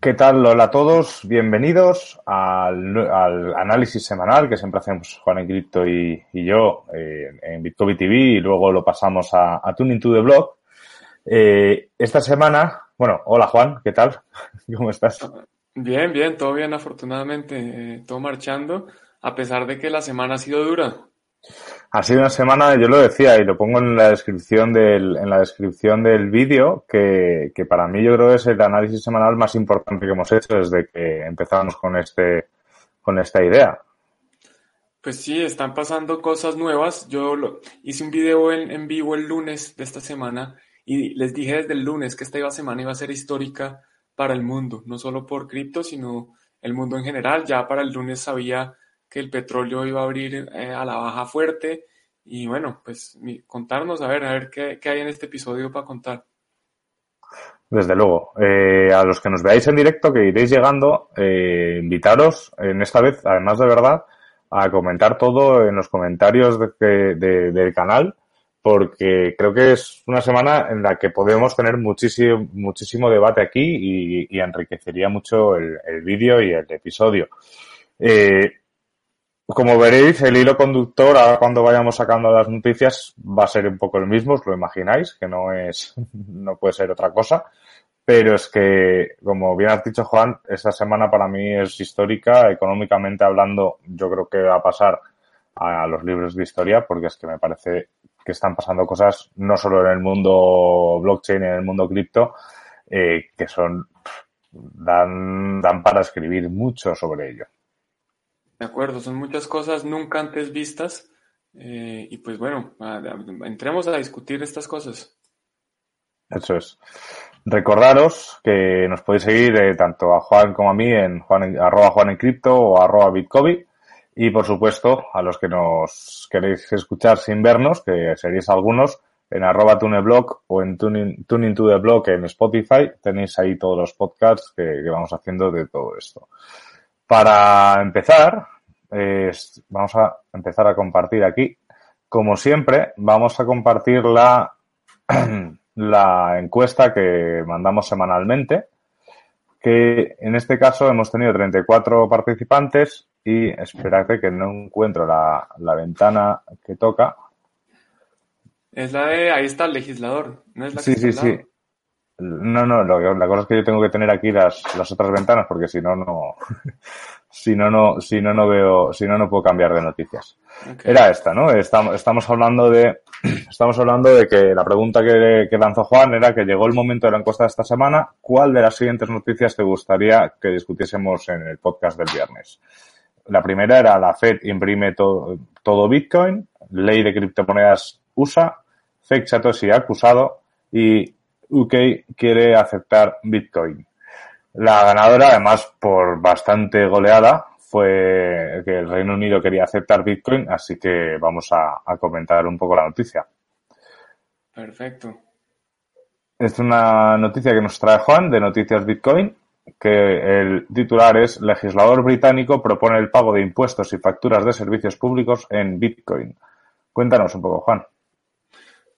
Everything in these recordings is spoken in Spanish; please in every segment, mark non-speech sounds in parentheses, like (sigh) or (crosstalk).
¿Qué tal? Hola a todos, bienvenidos al, análisis semanal que siempre hacemos Juan en Cripto y, yo eh, en Bitcoin TV y luego lo pasamos a, Tuning to the Blog. Eh, esta semana, bueno, hola Juan, ¿qué tal? (laughs) ¿Cómo estás? Bien, bien, todo bien, afortunadamente, eh, todo marchando, a pesar de que la semana ha sido dura. Ha sido una semana, yo lo decía y lo pongo en la descripción del, en la descripción del vídeo, que, que para mí yo creo que es el análisis semanal más importante que hemos hecho desde que empezamos con este, con esta idea. Pues sí, están pasando cosas nuevas. Yo lo, hice un video en, en vivo el lunes de esta semana y les dije desde el lunes que esta semana iba a ser histórica para el mundo, no solo por cripto, sino el mundo en general. Ya para el lunes sabía que el petróleo iba a abrir eh, a la baja fuerte y bueno, pues contarnos, a ver, a ver qué, hay en este episodio para contar. Desde luego. Eh, a los que nos veáis en directo, que iréis llegando, eh, invitaros en esta vez, además de verdad, a comentar todo en los comentarios del canal porque creo que es una semana en la que podemos tener muchísimo, muchísimo debate aquí y, enriquecería mucho el, vídeo y el episodio. Como veréis, el hilo conductor, ahora cuando vayamos sacando las noticias, va a ser un poco el mismo, os lo imagináis, que no es, (laughs) no puede ser otra cosa. Pero es que, como bien has dicho, Juan, esta semana para mí es histórica, económicamente hablando, yo creo que va a pasar a los libros de historia, porque es que me parece que están pasando cosas no solo en el mundo blockchain, en el mundo cripto, eh, que son dan, dan para escribir mucho sobre ello. De acuerdo, son muchas cosas nunca antes vistas eh, y pues bueno, entremos a discutir estas cosas. Eso es. Recordaros que nos podéis seguir eh, tanto a Juan como a mí en Juan, arroba Juan en Cripto o arroba Bitcoin y por supuesto, a los que nos queréis escuchar sin vernos, que seréis algunos, en arroba tuneblog o en tuning, tuning to the blog en Spotify, tenéis ahí todos los podcasts que, vamos haciendo de todo esto. Para empezar, vamos a empezar a compartir aquí. Como siempre, vamos a compartir la, (clears throat) la encuesta que mandamos semanalmente, que en este caso hemos tenido 34 participantes y espérate que no encuentro la, la ventana que toca. Es la de, ahí está el legislador, no es la Sí, sí, sí. No, no, lo, la cosa es que yo tengo que tener aquí las, las otras ventanas porque si no, no, (laughs) si no, no, si no, no veo, si no, no puedo cambiar de noticias. Era esta, ¿no? Estamos, estamos hablando de, (clears throat) estamos hablando de que la pregunta que, que lanzó Juan era que llegó el momento de la encuesta de esta semana. ¿Cuál de las siguientes noticias te gustaría que discutiésemos en el podcast del viernes? La primera era la Fed imprime todo, todo Bitcoin, ley de criptomonedas USA, fake Satoshi acusado y UK quiere aceptar Bitcoin. La ganadora, además, por bastante goleada, fue que el Reino Unido quería aceptar Bitcoin, así que vamos a, a comentar un poco la noticia. Perfecto. Es una noticia que nos trae Juan de Noticias Bitcoin que el titular es Legislador británico propone el pago de impuestos y facturas de servicios públicos en Bitcoin. Cuéntanos un poco, Juan.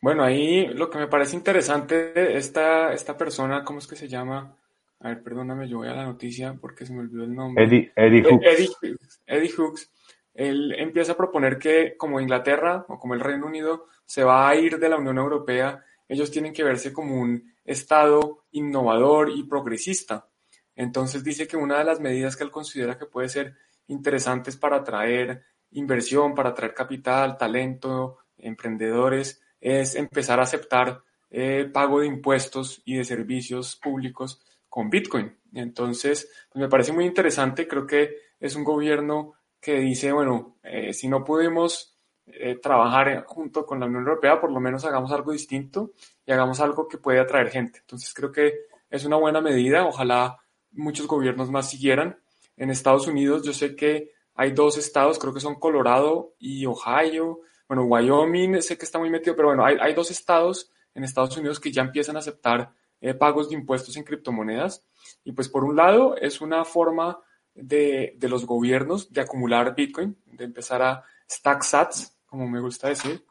Bueno, ahí lo que me parece interesante, esta, esta persona, ¿cómo es que se llama? A ver, perdóname, yo voy a la noticia porque se me olvidó el nombre. Eddie, Eddie Hooks. Eddie, Eddie Hooks. Él empieza a proponer que como Inglaterra o como el Reino Unido se va a ir de la Unión Europea, ellos tienen que verse como un Estado innovador y progresista. Entonces dice que una de las medidas que él considera que puede ser interesantes para atraer inversión, para atraer capital, talento, emprendedores, es empezar a aceptar eh, pago de impuestos y de servicios públicos con Bitcoin. Entonces, pues me parece muy interesante, creo que es un gobierno que dice, bueno, eh, si no podemos eh, trabajar junto con la Unión Europea, por lo menos hagamos algo distinto y hagamos algo que pueda atraer gente. Entonces, creo que es una buena medida. Ojalá muchos gobiernos más siguieran. En Estados Unidos yo sé que hay dos estados, creo que son Colorado y Ohio. Bueno, Wyoming sé que está muy metido, pero bueno, hay, hay dos estados en Estados Unidos que ya empiezan a aceptar eh, pagos de impuestos en criptomonedas. Y pues por un lado es una forma de, de los gobiernos de acumular Bitcoin, de empezar a stack sats, como me gusta decir.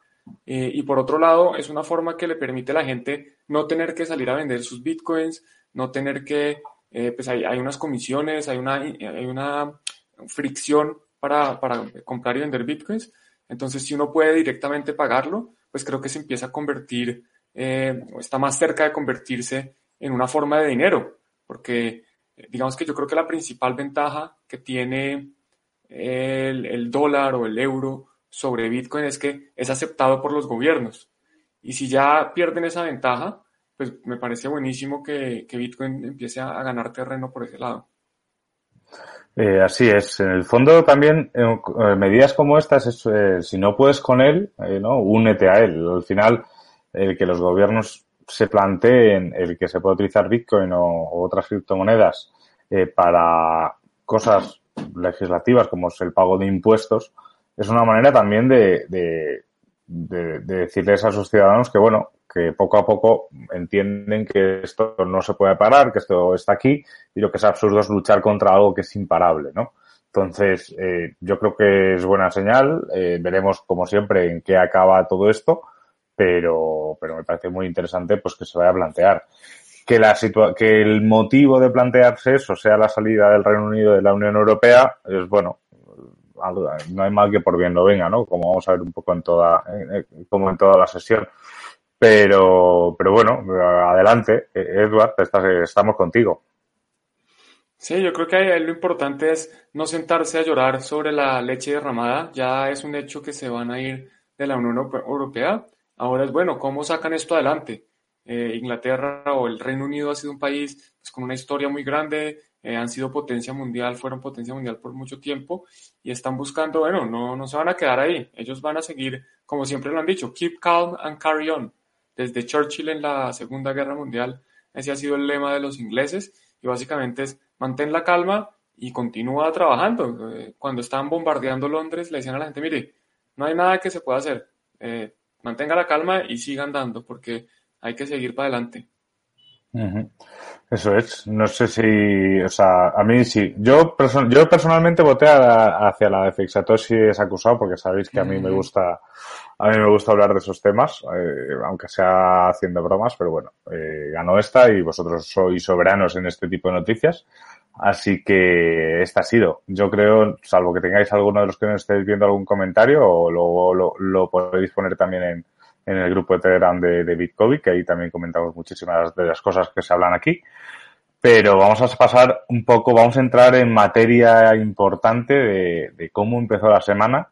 Eh, y por otro lado es una forma que le permite a la gente no tener que salir a vender sus Bitcoins, no tener que, eh, pues hay, hay, unas comisiones, hay una, hay una fricción para, para comprar y vender Bitcoins. Entonces si uno puede directamente pagarlo, pues creo que se empieza a convertir eh, está más cerca de convertirse en una forma de dinero, porque eh, digamos que yo creo que la principal ventaja que tiene el, dólar o el euro sobre Bitcoin es que es aceptado por los gobiernos. Y si ya pierden esa ventaja, pues me parece buenísimo que, que Bitcoin empiece a, a, ganar terreno por ese lado. Eh, así es. En el fondo también eh, medidas como estas, es, eh, si no puedes con él, ¿no? únete a él. Al final, el que los gobiernos se planteen el que se puede utilizar Bitcoin o, otras criptomonedas eh, para cosas legislativas como es el pago de impuestos, es una manera también de, de, de, de, decirles a sus ciudadanos que, bueno, que poco a poco entienden que esto no se puede parar, que esto está aquí y lo que es absurdo es luchar contra algo que es imparable, ¿no? Entonces, eh, yo creo que es buena señal. Eh, veremos, como siempre, en qué acaba todo esto pero, pero me parece muy interesante pues que se vaya a plantear. Que, la situa que el motivo de plantearse eso sea la salida del Reino Unido de la Unión Europea es, bueno, no hay mal que por bien lo venga, ¿no? Como vamos a ver un poco en toda, como en toda la sesión. Pero, pero bueno, adelante, Edward, estamos contigo. Sí, yo creo que lo importante es no sentarse a llorar sobre la leche derramada. Ya es un hecho que se van a ir de la Unión Europea. Ahora es bueno, ¿cómo sacan esto adelante? Eh, Inglaterra o el Reino Unido ha sido un país pues, con una historia muy grande, eh, han sido potencia mundial, fueron potencia mundial por mucho tiempo y están buscando, bueno, no, no se van a quedar ahí, ellos van a seguir, como siempre lo han dicho, keep calm and carry on. Desde Churchill en la Segunda Guerra Mundial, ese ha sido el lema de los ingleses y básicamente es mantén la calma y continúa trabajando. Eh, cuando estaban bombardeando Londres, le decían a la gente, mire, no hay nada que se pueda hacer. Eh, mantenga la calma y siga andando, porque hay que seguir para adelante. Eso es. No sé si, o sea, a mí sí. Yo, person yo personalmente voté a, hacia la de Satoshi es acusado porque sabéis que a mí me gusta, a mí me gusta hablar de esos temas, eh, aunque sea haciendo bromas, pero bueno, eh, ganó esta y vosotros sois soberanos en este tipo de noticias. Así que esta ha sido. Yo creo, salvo que tengáis alguno de los que no estéis viendo algún comentario, o lo, lo, podéis poner también en, el grupo de Telegram de, de Bitcoin, que ahí también comentamos muchísimas de las cosas que se hablan aquí. Pero vamos a pasar un poco, vamos a entrar en materia importante de cómo empezó la semana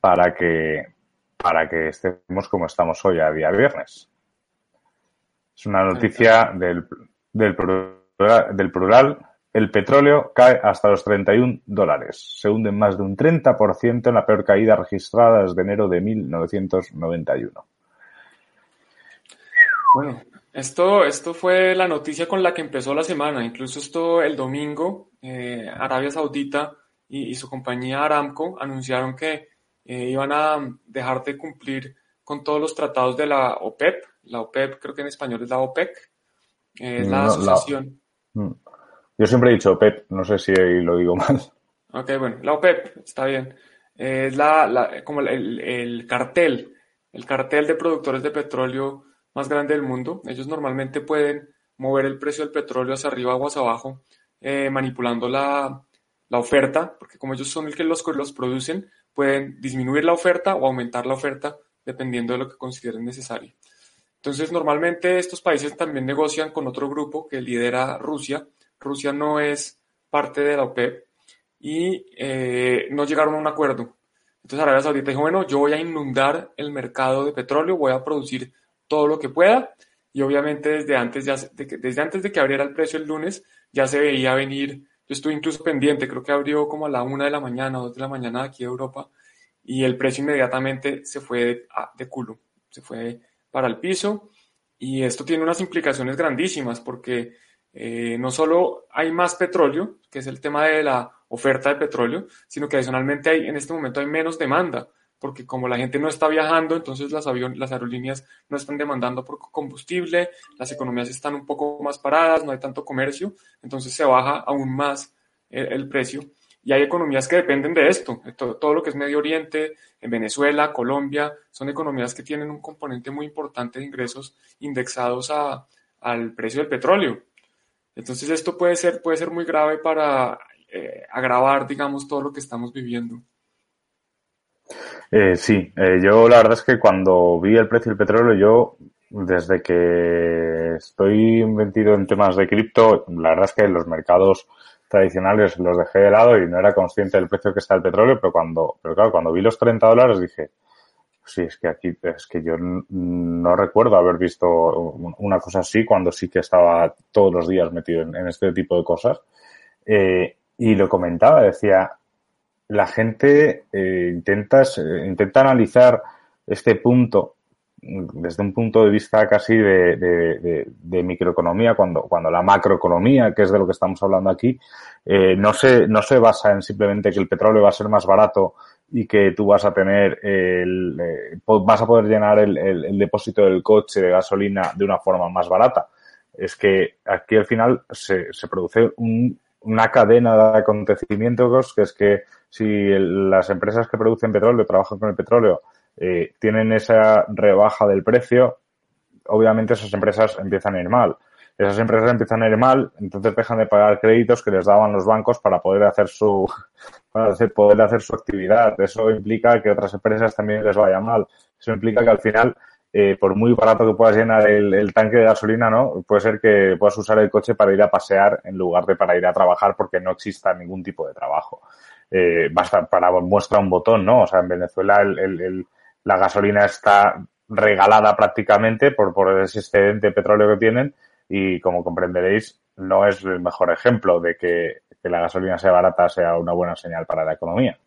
para que, para que estemos como estamos hoy a día viernes. Es una noticia del, del, plural, del plural el petróleo cae hasta los 31 dólares. Se hunde más de un 30% en la peor caída registrada desde enero de 1991. Bueno, esto, esto fue la noticia con la que empezó la semana. Incluso esto el domingo, eh, Arabia Saudita y, y, su compañía Aramco anunciaron que eh, iban a dejar de cumplir con todos los tratados de la OPEP. La OPEP creo que en español es la OPEC. Eh, es la no, asociación. La... Mm. Yo siempre he dicho OPEP, no sé si lo digo (laughs) mal. Ok, bueno, la OPEP, está bien. Es la, la, como el, el, cartel, el cartel de productores de petróleo más grande del mundo. Ellos normalmente pueden mover el precio del petróleo hacia arriba o hacia abajo, eh, manipulando la, la, oferta, porque como ellos son el que los, los producen, pueden disminuir la oferta o aumentar la oferta dependiendo de lo que consideren necesario. Entonces, normalmente estos países también negocian con otro grupo que lidera Rusia, Rusia no es parte de la OPEP y eh, no llegaron a un acuerdo. Entonces Arabia Saudita dijo, bueno, yo voy a inundar el mercado de petróleo, voy a producir todo lo que pueda y obviamente desde antes, ya, desde antes de que abriera el precio el lunes ya se veía venir, yo estuve incluso pendiente, creo que abrió como a la una de la mañana, dos de la mañana aquí en Europa y el precio inmediatamente se fue de, de culo, se fue para el piso y esto tiene unas implicaciones grandísimas porque eh, no solo hay más petróleo, que es el tema de la oferta de petróleo, sino que adicionalmente hay, en este momento hay menos demanda, porque como la gente no está viajando, entonces las, las aerolíneas no están demandando por combustible, las economías están un poco más paradas, no hay tanto comercio, entonces se baja aún más el, precio. Y hay economías que dependen de esto, todo, lo que es Medio Oriente, en Venezuela, Colombia, son economías que tienen un componente muy importante de ingresos indexados a, al precio del petróleo. Entonces esto puede ser, puede ser muy grave para eh, agravar, digamos, todo lo que estamos viviendo. Eh, sí, eh, yo la verdad es que cuando vi el precio del petróleo, yo desde que estoy metido en temas de cripto, la verdad es que los mercados tradicionales los dejé de lado y no era consciente del precio que está el petróleo, pero cuando, pero claro, cuando vi los 30 dólares dije, sí, es que aquí, es que yo no recuerdo haber visto una cosa así cuando sí que estaba todos los días metido en, este tipo de cosas. Eh, y lo comentaba, decía, la gente eh, intenta, intenta analizar este punto desde un punto de vista casi de, microeconomía, cuando, cuando la macroeconomía, que es de lo que estamos hablando aquí, eh, no, se, no se basa en simplemente que el petróleo va a ser más barato y que tú vas a tener el, eh, vas a poder llenar el, el, depósito del coche de gasolina de una forma más barata. Es que aquí al final se, se produce un, una cadena de acontecimientos que es que si las empresas que producen petróleo, trabajan con el petróleo, eh, tienen esa rebaja del precio, obviamente esas empresas empiezan a ir mal. Esas empresas empiezan a ir mal, entonces dejan de pagar créditos que les daban los bancos para poder hacer su, (laughs) para poder hacer su actividad. Eso implica que otras empresas también les vaya mal. Eso implica que al final eh, por muy barato que puedas llenar el, tanque de gasolina, ¿no? Puede ser que puedas usar el coche para ir a pasear en lugar de para ir a trabajar porque no exista ningún tipo de trabajo. Eh, basta para muestra un botón, ¿no? O sea, en Venezuela el, la gasolina está regalada prácticamente por, por ese excedente de petróleo que tienen y como comprenderéis no es el mejor ejemplo de que la gasolina sea barata sea una buena señal para la economía.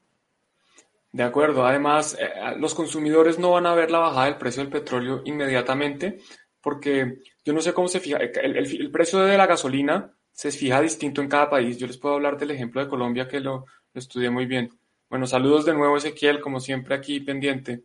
De acuerdo. Además, eh, los consumidores no van a ver la bajada del precio del petróleo inmediatamente porque yo no sé cómo se fija. El, precio de la gasolina se fija distinto en cada país. Yo les puedo hablar del ejemplo de Colombia que lo, estudié muy bien. Bueno, saludos de nuevo Ezequiel, como siempre aquí pendiente.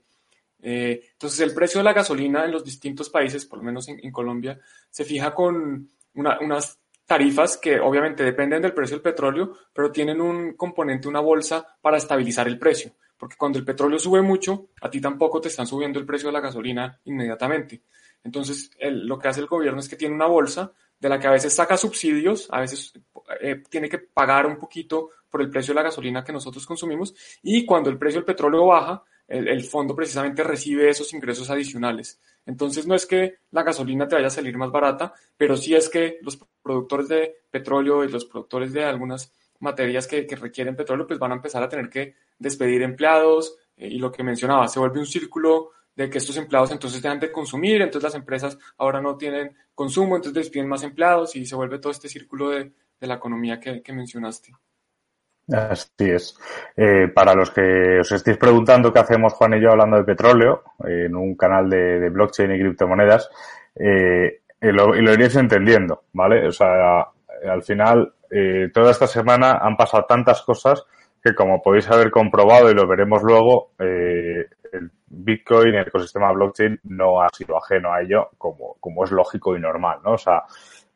Eh, entonces, el precio de la gasolina en los distintos países, por lo menos en, Colombia, se fija con unas tarifas que obviamente dependen del precio del petróleo, pero tienen un componente, una bolsa para estabilizar el precio porque cuando el petróleo sube mucho, a ti tampoco te están subiendo el precio de la gasolina inmediatamente. Entonces, lo que hace el gobierno es que tiene una bolsa de la que a veces saca subsidios, a veces eh, tiene que pagar un poquito por el precio de la gasolina que nosotros consumimos, y cuando el precio del petróleo baja, el, fondo precisamente recibe esos ingresos adicionales. Entonces, no es que la gasolina te vaya a salir más barata, pero sí es que los productores de petróleo y los productores de algunas materias que, requieren petróleo, pues van a empezar a tener que despedir empleados eh, y lo que mencionaba, se vuelve un círculo de que estos empleados entonces dejan de consumir, entonces las empresas ahora no tienen consumo, entonces despiden más empleados y se vuelve todo este círculo de, de la economía que, mencionaste. Así es. Eh, para los que os estéis preguntando qué hacemos Juan y yo hablando de petróleo en un canal de, blockchain y criptomonedas, eh, y lo iréis entendiendo, ¿vale? O sea, al final, eh, toda esta semana han pasado tantas cosas que como podéis haber comprobado y lo veremos luego, eh, el Bitcoin, el ecosistema blockchain no ha sido ajeno a ello como, como es lógico y normal, ¿no? O sea,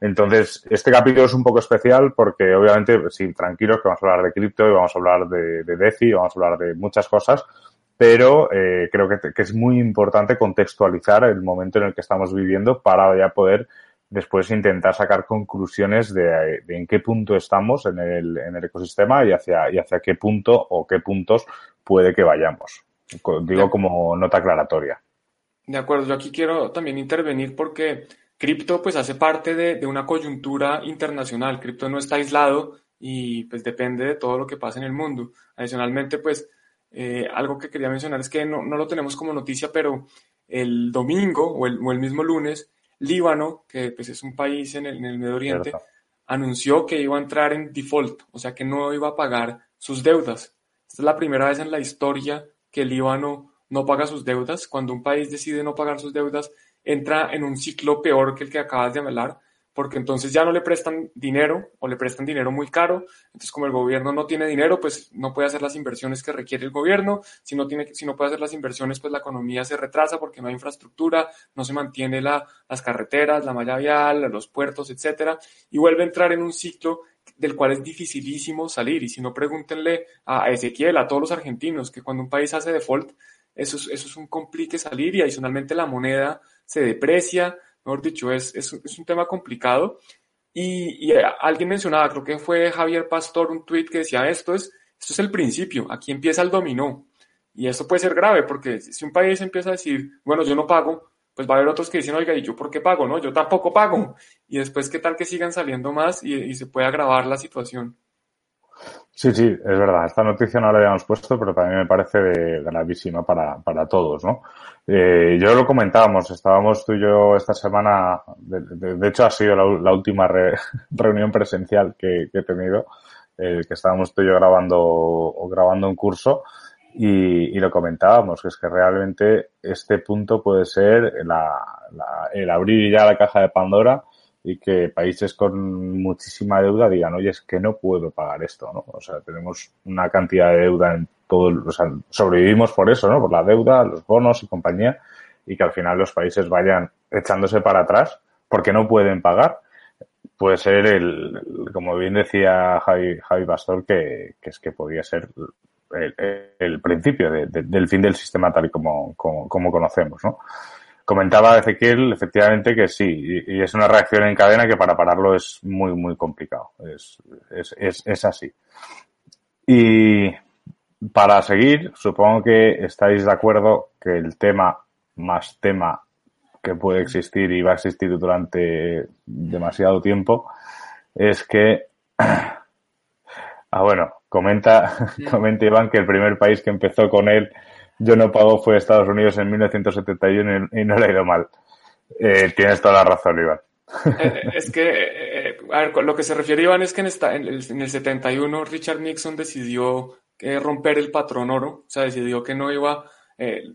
entonces, este capítulo es un poco especial porque obviamente, sí, tranquilos que vamos a hablar de cripto y vamos a hablar de, de DeFi, vamos a hablar de muchas cosas, pero eh, creo que, que, es muy importante contextualizar el momento en el que estamos viviendo para ya poder después intentar sacar conclusiones de, en qué punto estamos en el, en el ecosistema y hacia, y hacia qué punto o qué puntos puede que vayamos. Digo como nota aclaratoria. De acuerdo, yo aquí quiero también intervenir porque cripto pues hace parte de, de una coyuntura internacional. Cripto no está aislado y pues depende de todo lo que pasa en el mundo. Adicionalmente pues eh, algo que quería mencionar es que no, no, lo tenemos como noticia, pero el domingo o el, o el mismo lunes Líbano, que pues, es un país en el, Medio Oriente, anunció que iba a entrar en default, o sea que no iba a pagar sus deudas. Esta es la primera vez en la historia que el Líbano no paga sus deudas. Cuando un país decide no pagar sus deudas, entra en un ciclo peor que el que acabas de hablar, porque entonces ya no le prestan dinero o le prestan dinero muy caro. Entonces, como el gobierno no tiene dinero, pues no puede hacer las inversiones que requiere el gobierno. Si no, tiene, si no puede hacer las inversiones, pues la economía se retrasa porque no hay infraestructura, no se mantiene la, las carreteras, la malla vial, los puertos, etcétera, y vuelve a entrar en un ciclo del cual es dificilísimo salir. Y si no, pregúntenle a Ezequiel, a todos los argentinos, que cuando un país hace default, eso es, eso es un complique salir y adicionalmente la moneda se deprecia, mejor dicho, es, es, es un tema complicado. Y, y, alguien mencionaba, creo que fue Javier Pastor, un tweet que decía esto es, esto es el principio, aquí empieza el dominó. Y esto puede ser grave porque si un país empieza a decir, bueno, yo no pago, pues va a haber otros que dicen, oiga, ¿y yo por qué pago? No, yo tampoco pago. Y después, ¿qué tal que sigan saliendo más y, y se puede agravar la situación? Sí, sí, es verdad. Esta noticia no la habíamos puesto, pero también me parece gravísima para, para todos, ¿no? Eh, yo lo comentábamos, estábamos tú y yo esta semana, de, de, de hecho ha sido la, última re, (laughs) reunión presencial que, que he tenido, eh, que estábamos tú y yo grabando, grabando un curso y, y, lo comentábamos, que es que realmente este punto puede ser la, la, el abrir ya la caja de Pandora y que países con muchísima deuda digan, oye, es que no puedo pagar esto, ¿no? O sea, tenemos una cantidad de deuda en todo, o sea, sobrevivimos por eso, ¿no? Por la deuda, los bonos y compañía, y que al final los países vayan echándose para atrás porque no pueden pagar. Puede ser el, como bien decía Javi, Javi Pastor, que, que es que podía ser el, el principio de, de, del fin del sistema tal y como, como, como conocemos, ¿no? Comentaba Ezequiel, efectivamente, que sí, y, y, es una reacción en cadena que para pararlo es muy, muy complicado. Es, es, es, es así. Y para seguir, supongo que estáis de acuerdo que el tema más tema que puede existir y va a existir durante demasiado tiempo es que, (clears throat) ah, bueno, comenta, (laughs) comenta Iván que el primer país que empezó con él yo no pago fue Estados Unidos en 1971 y, no le ha ido mal. Eh, tienes toda la razón, Iván. Eh, es que, eh, a ver, lo que se refiere Iván es que en, esta, el, en el 71 Richard Nixon decidió eh, romper el patrón oro, o sea, decidió que no iba,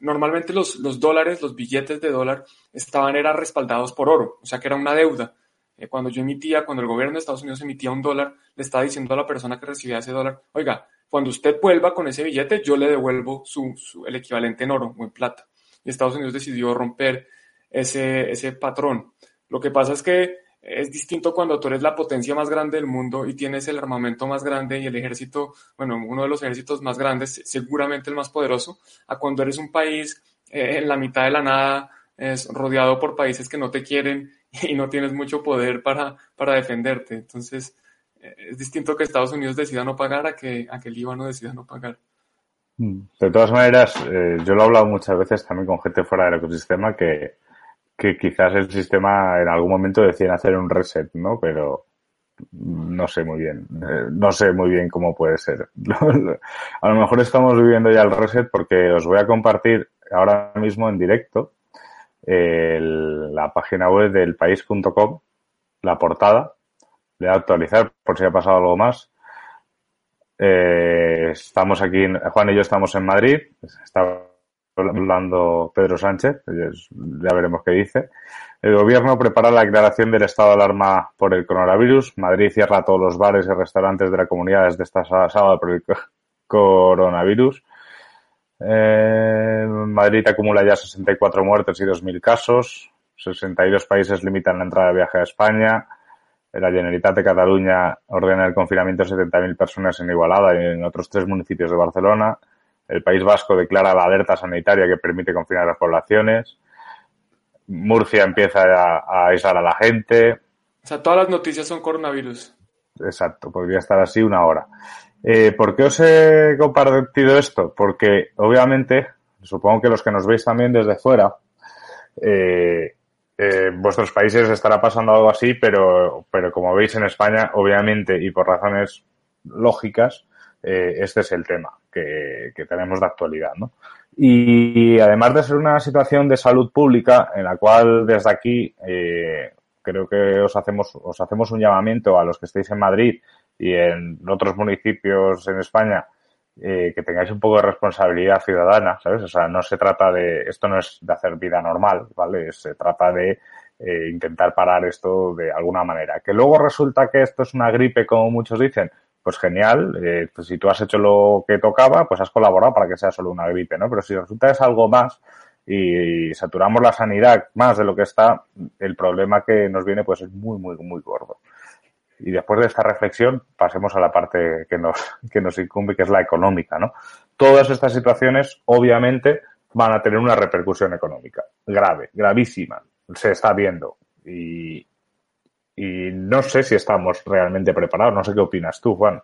normalmente los, los dólares, los billetes de dólar estaban, eran respaldados por oro, o sea, que era una deuda. cuando yo emitía, cuando el gobierno de Estados Unidos emitía un dólar, le estaba diciendo a la persona que recibía ese dólar, oiga, cuando usted vuelva con ese billete, yo le devuelvo su, el equivalente en oro o en plata. Y Estados Unidos decidió romper ese, ese patrón. Lo que pasa es que es distinto cuando tú eres la potencia más grande del mundo y tienes el armamento más grande y el ejército, bueno, uno de los ejércitos más grandes, seguramente el más poderoso, a cuando eres un país eh, en la mitad de la nada, es rodeado por países que no te quieren (laughs) y no tienes mucho poder para, para defenderte. Entonces, es distinto que Estados Unidos decida no pagar a que, a que el Líbano decida no pagar. Mm. De todas maneras, eh, yo lo he hablado muchas veces también con gente fuera del ecosistema que, que quizás el sistema en algún momento deciden hacer un reset, ¿no? Pero no sé muy bien, eh, no sé muy bien cómo puede ser. (laughs) a lo mejor estamos viviendo ya el reset porque os voy a compartir ahora mismo en directo la página web del país.com, la portada, voy a actualizar por si ha pasado algo más. Eh, estamos aquí, Juan y yo estamos en Madrid, está hablando Pedro Sánchez, ya veremos qué dice. El gobierno prepara la declaración del estado de alarma por el coronavirus. Madrid cierra todos los bares y restaurantes de la comunidad desde esta sábado por el coronavirus. Eh, Madrid acumula ya 64 muertes y 2.000 casos. 62 países limitan la entrada de viaje a España. La Generalitat de Cataluña ordena el confinamiento de 70.000 personas en Igualada y en otros tres municipios de Barcelona. El País Vasco declara la alerta sanitaria que permite confinar las poblaciones. Murcia empieza a, a aislar a la gente. O sea, todas las noticias son coronavirus. Exacto, podría estar así una hora. Eh, ¿Por qué os he compartido esto? Porque, obviamente, supongo que los que nos veis también desde fuera, eh, eh, vuestros países estará pasando algo así, pero, pero como veis en España, obviamente, y por razones lógicas, eh, este es el tema que, que, tenemos de actualidad, ¿no? Y además de ser una situación de salud pública en la cual desde aquí eh, creo que os hacemos, os hacemos un llamamiento a los que estéis en Madrid y en otros municipios en España eh, que tengáis un poco de responsabilidad ciudadana, ¿sabes? O sea, no se trata de, esto no es de hacer vida normal, ¿vale? Se trata de eh, intentar parar esto de alguna manera. Que luego resulta que esto es una gripe, como muchos dicen, pues genial, eh, pues si tú has hecho lo que tocaba, pues has colaborado para que sea solo una gripe, ¿no? Pero si resulta que es algo más y, saturamos la sanidad más de lo que está, el problema que nos viene pues es muy, muy, muy gordo. Y después de esta reflexión, pasemos a la parte que nos, (laughs) que nos incumbe, que es la económica, ¿no? Todas estas situaciones, obviamente, van a tener una repercusión económica grave, gravísima. Se está viendo. Y, y no sé si estamos realmente preparados. No sé qué opinas tú, Juan.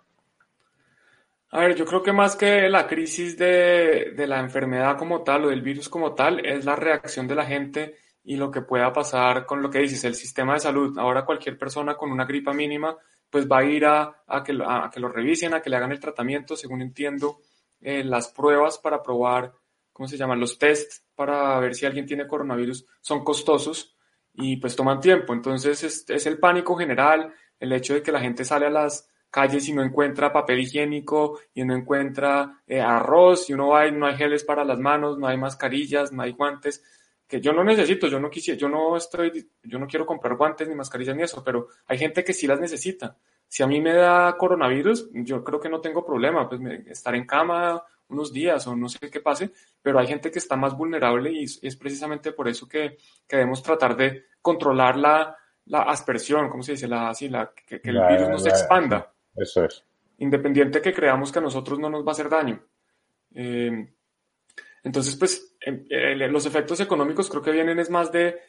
A ver, yo creo que más que la crisis de, de, la enfermedad como tal o del virus como tal, es la reacción de la gente y lo que pueda pasar con lo que dices, el sistema de salud. Ahora cualquier persona con una gripa mínima, pues va a ir a, a, que, a que, lo revisen, a que le hagan el tratamiento, según entiendo, eh, las pruebas para probar, ¿cómo se llaman? Los tests para ver si alguien tiene coronavirus son costosos y pues toman tiempo. Entonces es, es, el pánico general, el hecho de que la gente sale a las calles y no encuentra papel higiénico y no encuentra eh, arroz y uno va y no hay geles para las manos, no hay mascarillas, no hay guantes, que yo no necesito, yo no quisiera, yo no estoy, yo no quiero comprar guantes ni mascarillas ni eso, pero hay gente que sí las necesita. Si a mí me da coronavirus, yo creo que no tengo problema, pues estar en cama unos días o no sé qué pase, pero hay gente que está más vulnerable y es precisamente por eso que, que debemos tratar de controlar la, la aspersión, ¿cómo se dice? La, así, la, que, que el La- virus no se expanda, Eso es. independiente que creamos que a nosotros no nos va a hacer daño. Eh, entonces, pues, em- eh, los efectos económicos creo que vienen es más de,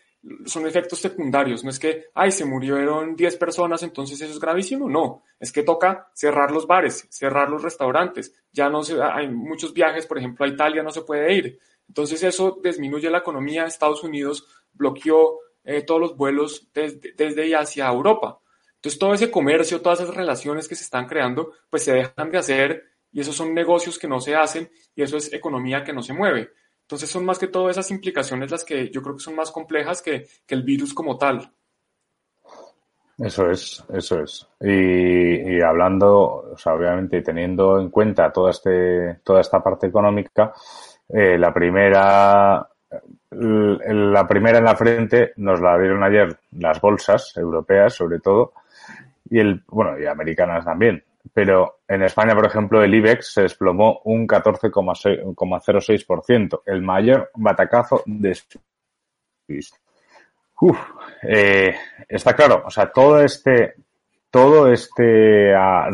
son efectos secundarios, no es que, ay, se murieron 10 personas, entonces eso es gravísimo, no, es que toca cerrar los bares, cerrar los restaurantes, ya no se, hay muchos viajes, por ejemplo, a Italia no se puede ir, entonces eso disminuye la economía, Estados Unidos bloqueó eh, todos los vuelos desde, desde y hacia Europa, entonces todo ese comercio, todas esas relaciones que se están creando, pues se dejan de hacer y esos son negocios que no se hacen y eso es economía que no se mueve. Entonces son más que todo esas implicaciones las que yo creo que son más complejas que, que el virus como tal. Eso es, eso es. Y, hablando, o sea, obviamente teniendo en cuenta toda, este, toda esta parte económica, eh, la primera, la primera en la frente nos la dieron ayer las bolsas europeas, sobre todo, y el, bueno, y americanas también. Pero en España, por ejemplo, el IBEX se desplomó un 14,06%, el mayor batacazo de. Uf, eh, está claro, o sea, todo este, todo este ah,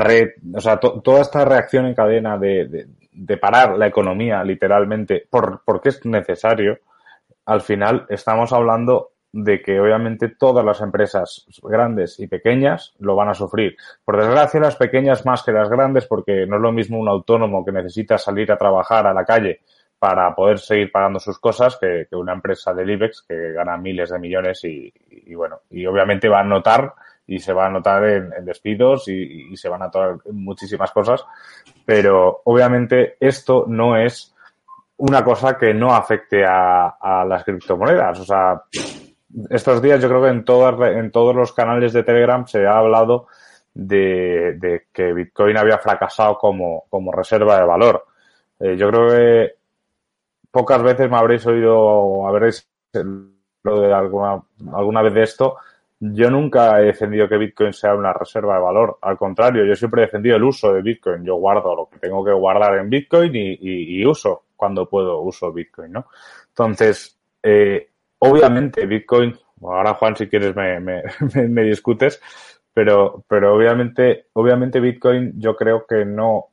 o sea, to- toda esta reacción en cadena de, de, de parar la economía, literalmente, por, porque es necesario, al final estamos hablando de que obviamente todas las empresas grandes y pequeñas lo van a sufrir. Por desgracia, las pequeñas más que las grandes, porque no es lo mismo un autónomo que necesita salir a trabajar a la calle para poder seguir pagando sus cosas que, una empresa del IBEX que gana miles de millones y, bueno, y obviamente va a notar y se va a notar en, despidos y, se van a notar muchísimas cosas, pero obviamente esto no es una cosa que no afecte a, a las criptomonedas. O sea, estos días yo creo que en, todas, en todos los canales de Telegram se ha hablado de, que Bitcoin había fracasado como, como reserva de valor. Eh, yo creo que pocas veces me habréis oído o habréis lo alguna, alguna vez de esto. Yo nunca he defendido que Bitcoin sea una reserva de valor. Al contrario, yo siempre he defendido el uso de Bitcoin. Yo guardo lo que tengo que guardar en Bitcoin y uso cuando puedo uso Bitcoin, ¿no? Entonces, eh, obviamente Bitcoin, ahora Juan si quieres me, (laughs) me, me, discutes, pero, pero obviamente, obviamente Bitcoin yo creo que no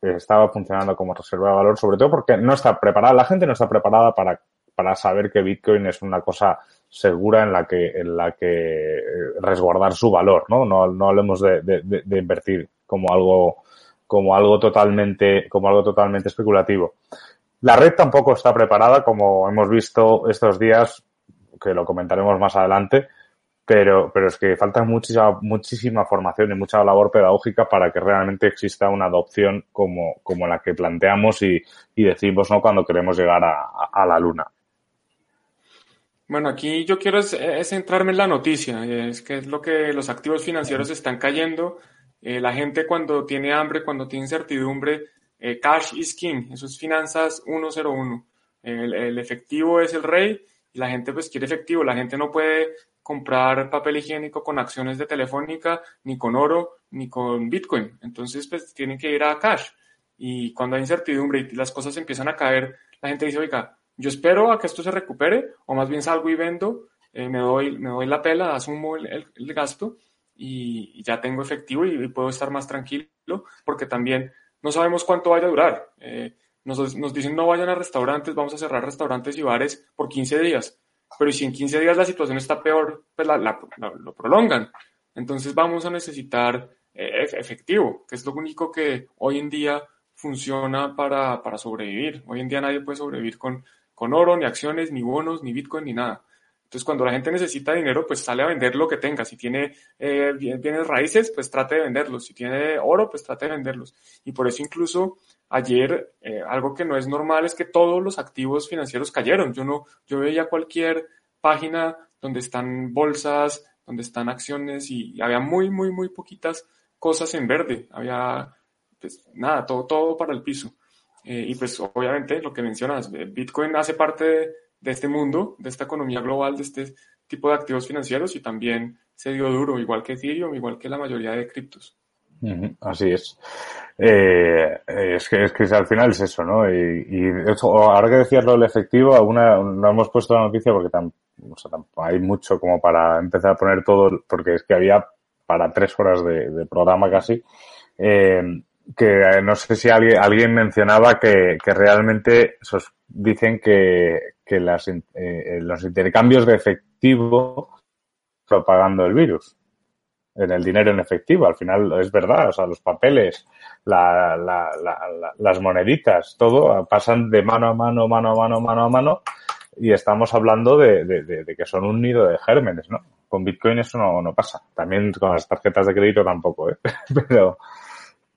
estaba funcionando como reserva de valor, sobre todo porque no está preparada, la gente no está preparada para, para saber que Bitcoin es una cosa segura en la que, en la que resguardar su valor, ¿no? No, no hablemos de, de, de invertir como algo, como algo totalmente, como algo totalmente especulativo. La red tampoco está preparada, como hemos visto estos días, que lo comentaremos más adelante, pero, pero es que falta muchísima, muchísima formación y mucha labor pedagógica para que realmente exista una adopción como, como la que planteamos y, y decimos ¿no? cuando queremos llegar a, a, la luna. Bueno, aquí yo quiero es, es, centrarme en la noticia, es que es lo que los activos financieros están cayendo. Eh, la gente cuando tiene hambre, cuando tiene incertidumbre, eh, cash is king, eso es finanzas 101. El, el efectivo es el rey la gente pues quiere efectivo, la gente no puede comprar papel higiénico con acciones de Telefónica, ni con oro, ni con Bitcoin. Entonces, pues tienen que ir a cash. Y cuando hay incertidumbre y las cosas empiezan a caer, la gente dice, oiga, yo espero a que esto se recupere, o más bien salgo y vendo, eh, me, doy, me doy la pela, asumo el, gasto y, ya tengo efectivo y, puedo estar más tranquilo, porque también no sabemos cuánto vaya a durar. Eh, nos, nos, dicen no vayan a restaurantes, vamos a cerrar restaurantes y bares por 15 días. Pero si en 15 días la situación está peor, pues la, lo prolongan. Entonces vamos a necesitar eh, efectivo, que es lo único que hoy en día funciona para, para sobrevivir. Hoy en día nadie puede sobrevivir con, con oro, ni acciones, ni bonos, ni Bitcoin, ni nada. Entonces, cuando la gente necesita dinero, pues sale a vender lo que tenga. Si tiene eh, bienes raíces, pues trate de venderlos. Si tiene oro, pues trate de venderlos. Y por eso incluso ayer, eh, algo que no es normal es que todos los activos financieros cayeron. Yo no, yo veía cualquier página donde están bolsas, donde están acciones y había muy, muy, muy poquitas cosas en verde. Había, pues nada, todo, todo para el piso. Eh, y pues obviamente lo que mencionas, Bitcoin hace parte de de este mundo, de esta economía global, de este tipo de activos financieros y también se dio duro, igual que Ethereum, igual que la mayoría de criptos. Así es. Eh, es, que, es que al final es eso, ¿no? Y, y ahora que decías lo del efectivo, alguna, no hemos puesto la noticia porque hay mucho como para empezar a poner todo, porque es que había para tres horas de, programa casi. Eh, que eh, no sé si alguien, alguien mencionaba que, que realmente dicen que, que las, eh, eh, los intercambios de efectivo propagando el virus en el dinero en efectivo. Al final es verdad, o sea, los papeles, la, la, la, las moneditas, todo pasan de mano a mano, mano a mano, mano a mano y estamos hablando de, de, de, que son un nido de gérmenes, ¿no? Con Bitcoin eso no, no pasa. También con las tarjetas de crédito tampoco, ¿eh? (laughs) pero,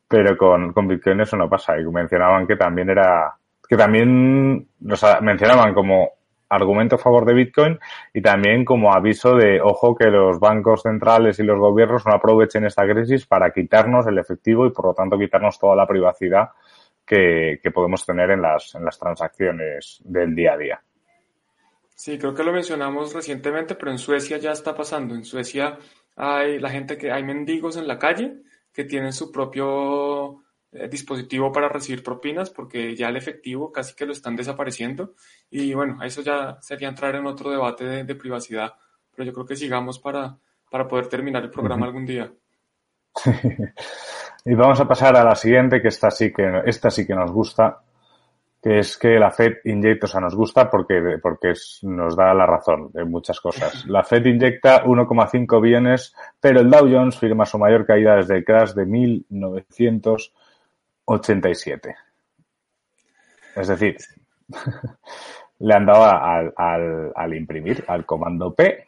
pero con, con Bitcoin eso no pasa. Y mencionaban que también era que también nos mencionaban como argumento a favor de Bitcoin y también como aviso de, ojo, que los bancos centrales y los gobiernos no aprovechen esta crisis para quitarnos el efectivo y por lo tanto quitarnos toda la privacidad que, que podemos tener en las, en las transacciones del día a día. Sí, creo que lo mencionamos recientemente, pero en Suecia ya está pasando. En Suecia hay la gente que hay mendigos en la calle que tienen su propio dispositivo para recibir propinas porque ya el efectivo casi que lo están desapareciendo y bueno, eso ya sería entrar en otro debate de, privacidad, pero yo creo que sigamos para, para poder terminar el programa algún día. (laughs) y vamos a pasar a la siguiente, que esta sí que, esta sí que nos gusta, que es que la Fed inyecta, o sea, nos gusta porque, porque nos da la razón de muchas cosas. (laughs) La Fed inyecta 1,5 billones, pero el Dow Jones firma su mayor caída desde el crash de 1900 87. Es decir, (laughs) le han dado al, al, imprimir, al comando P,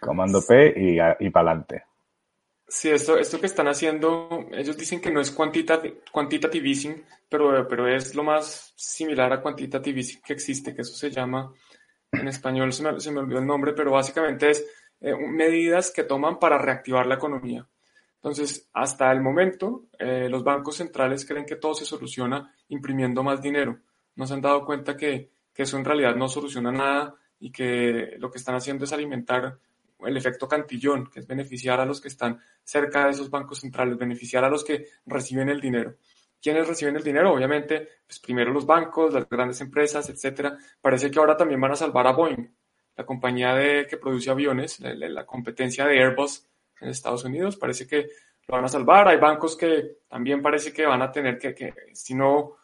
comando P y, y para adelante. Sí, esto, esto que están haciendo, ellos dicen que no es quantitative easing, pero, pero es lo más similar a quantitative easing que existe, que eso se llama, en español se me, se me olvidó el nombre, pero básicamente es eh, medidas que toman para reactivar la economía. Entonces, hasta el momento, eh, los bancos centrales creen que todo se soluciona imprimiendo más dinero. No se han dado cuenta que, que, eso en realidad no soluciona nada y que lo que están haciendo es alimentar el efecto cantillón, que es beneficiar a los que están cerca de esos bancos centrales, beneficiar a los que reciben el dinero. ¿Quiénes reciben el dinero? Obviamente, pues primero los bancos, las grandes empresas, etcétera. Parece que ahora también van a salvar a Boeing, la compañía de, que produce aviones, la competencia de Airbus en Estados Unidos. Parece que lo van a salvar. Hay bancos que también parece que van a tener que, que si no,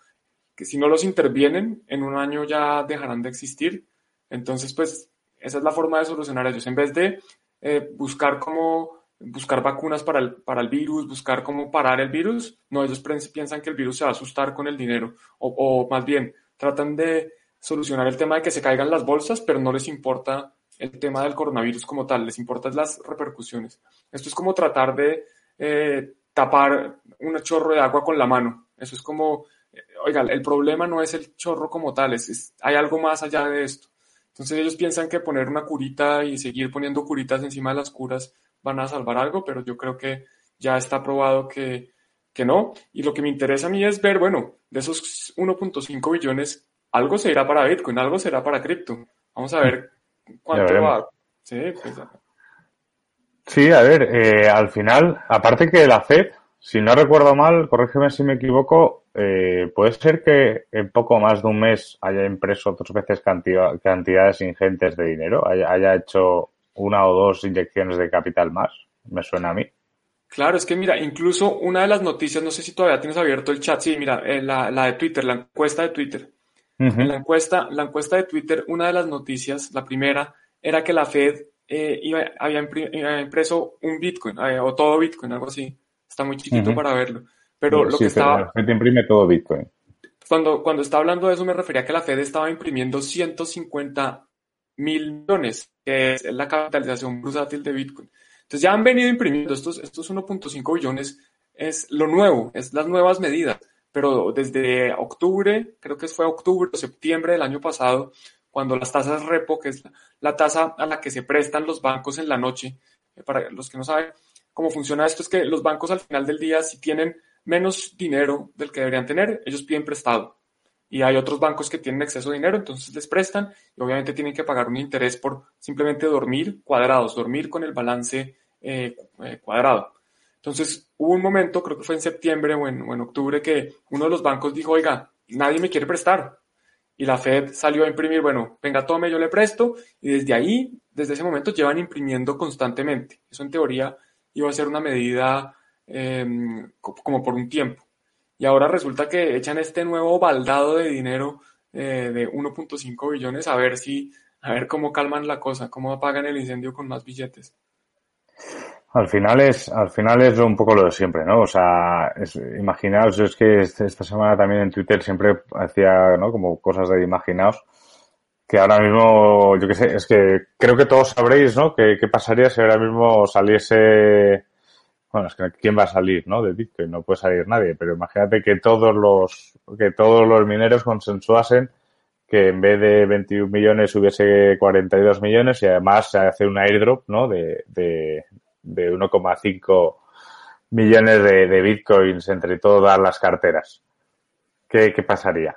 que si no los intervienen, en un año ya dejarán de existir. Entonces, pues, esa es la forma de solucionar ellos. En vez de eh, buscar cómo buscar vacunas para el, para el virus, buscar cómo parar el virus, no, ellos piensan que el virus se va a asustar con el dinero. O, o más bien, tratan de solucionar el tema de que se caigan las bolsas, pero no les importa el tema del coronavirus como tal, les importan las repercusiones. Esto es como tratar de eh, tapar un chorro de agua con la mano. Eso es como, eh, oiga, el problema no es el chorro como tal, es, hay algo más allá de esto. Entonces ellos piensan que poner una curita y seguir poniendo curitas encima de las curas van a salvar algo, pero yo creo que ya está probado que, que no. Y lo que me interesa a mí es ver, bueno, de esos 1.5 billones, algo será para Bitcoin, algo será para cripto. Vamos a ver cuánto va. Sí, pues, sí, a ver, eh, al final, aparte que la FED, si no recuerdo mal, corrígeme si me equivoco, eh, puede ser que en poco más de un mes haya impreso dos veces cantidades ingentes de dinero, haya hecho una o dos inyecciones de capital más, me suena a mí. Claro, es que mira, incluso una de las noticias, no sé si todavía tienes abierto el chat, sí, mira, eh, la, la, de Twitter, la encuesta de Twitter. En la encuesta, la encuesta de Twitter, una de las noticias, la primera, era que la Fed eh, iba, había, impreso un Bitcoin, eh, o todo Bitcoin, algo así. Está muy chiquito para verlo. Pero lo que estaba... La Fed imprime todo Bitcoin. Cuando, cuando estaba hablando de eso me refería a que la Fed estaba imprimiendo 150 mil millones, que es la capitalización bursátil de Bitcoin. Entonces ya han venido imprimiendo estos, estos 1.5 billones, es lo nuevo, es las nuevas medidas, pero desde octubre, creo que fue octubre o septiembre del año pasado, cuando las tasas repo, que es la, tasa a la que se prestan los bancos en la noche, eh, para los que no saben cómo funciona esto, es que los bancos al final del día, si tienen menos dinero del que deberían tener, ellos piden prestado. Y hay otros bancos que tienen exceso de dinero, entonces les prestan y obviamente tienen que pagar un interés por simplemente dormir cuadrados, dormir con el balance eh, eh, cuadrado. Entonces hubo un momento, creo que fue en septiembre o en, octubre, que uno de los bancos dijo, oiga, nadie me quiere prestar. Y la Fed salió a imprimir, bueno, venga, tome, yo le presto. Y desde ahí, desde ese momento, llevan imprimiendo constantemente. Eso en teoría iba a ser una medida em, como por un tiempo. Y ahora resulta que echan este nuevo baldado de dinero eh, de 1.5 billones a ver si, a ver cómo calman la cosa, cómo apagan el incendio con más billetes. Al final es, al final es un poco lo de siempre, ¿no? O sea, es, imaginaos, es que esta semana también en Twitter siempre hacía, ¿no? Como cosas de imaginaos, que ahora mismo, yo qué sé, es que creo que todos sabréis, ¿no? ¿Qué, qué pasaría si ahora mismo saliese, bueno, es que quién va a salir, ¿no? De Bitcoin, no puede salir nadie, pero imagínate que todos los, que todos los mineros consensuasen que en vez de 21 millones hubiese 42 millones y además se hace un airdrop, ¿no? De, de, de 1,5 millones de, bitcoins entre todas las carteras. ¿Qué, ¿Qué pasaría?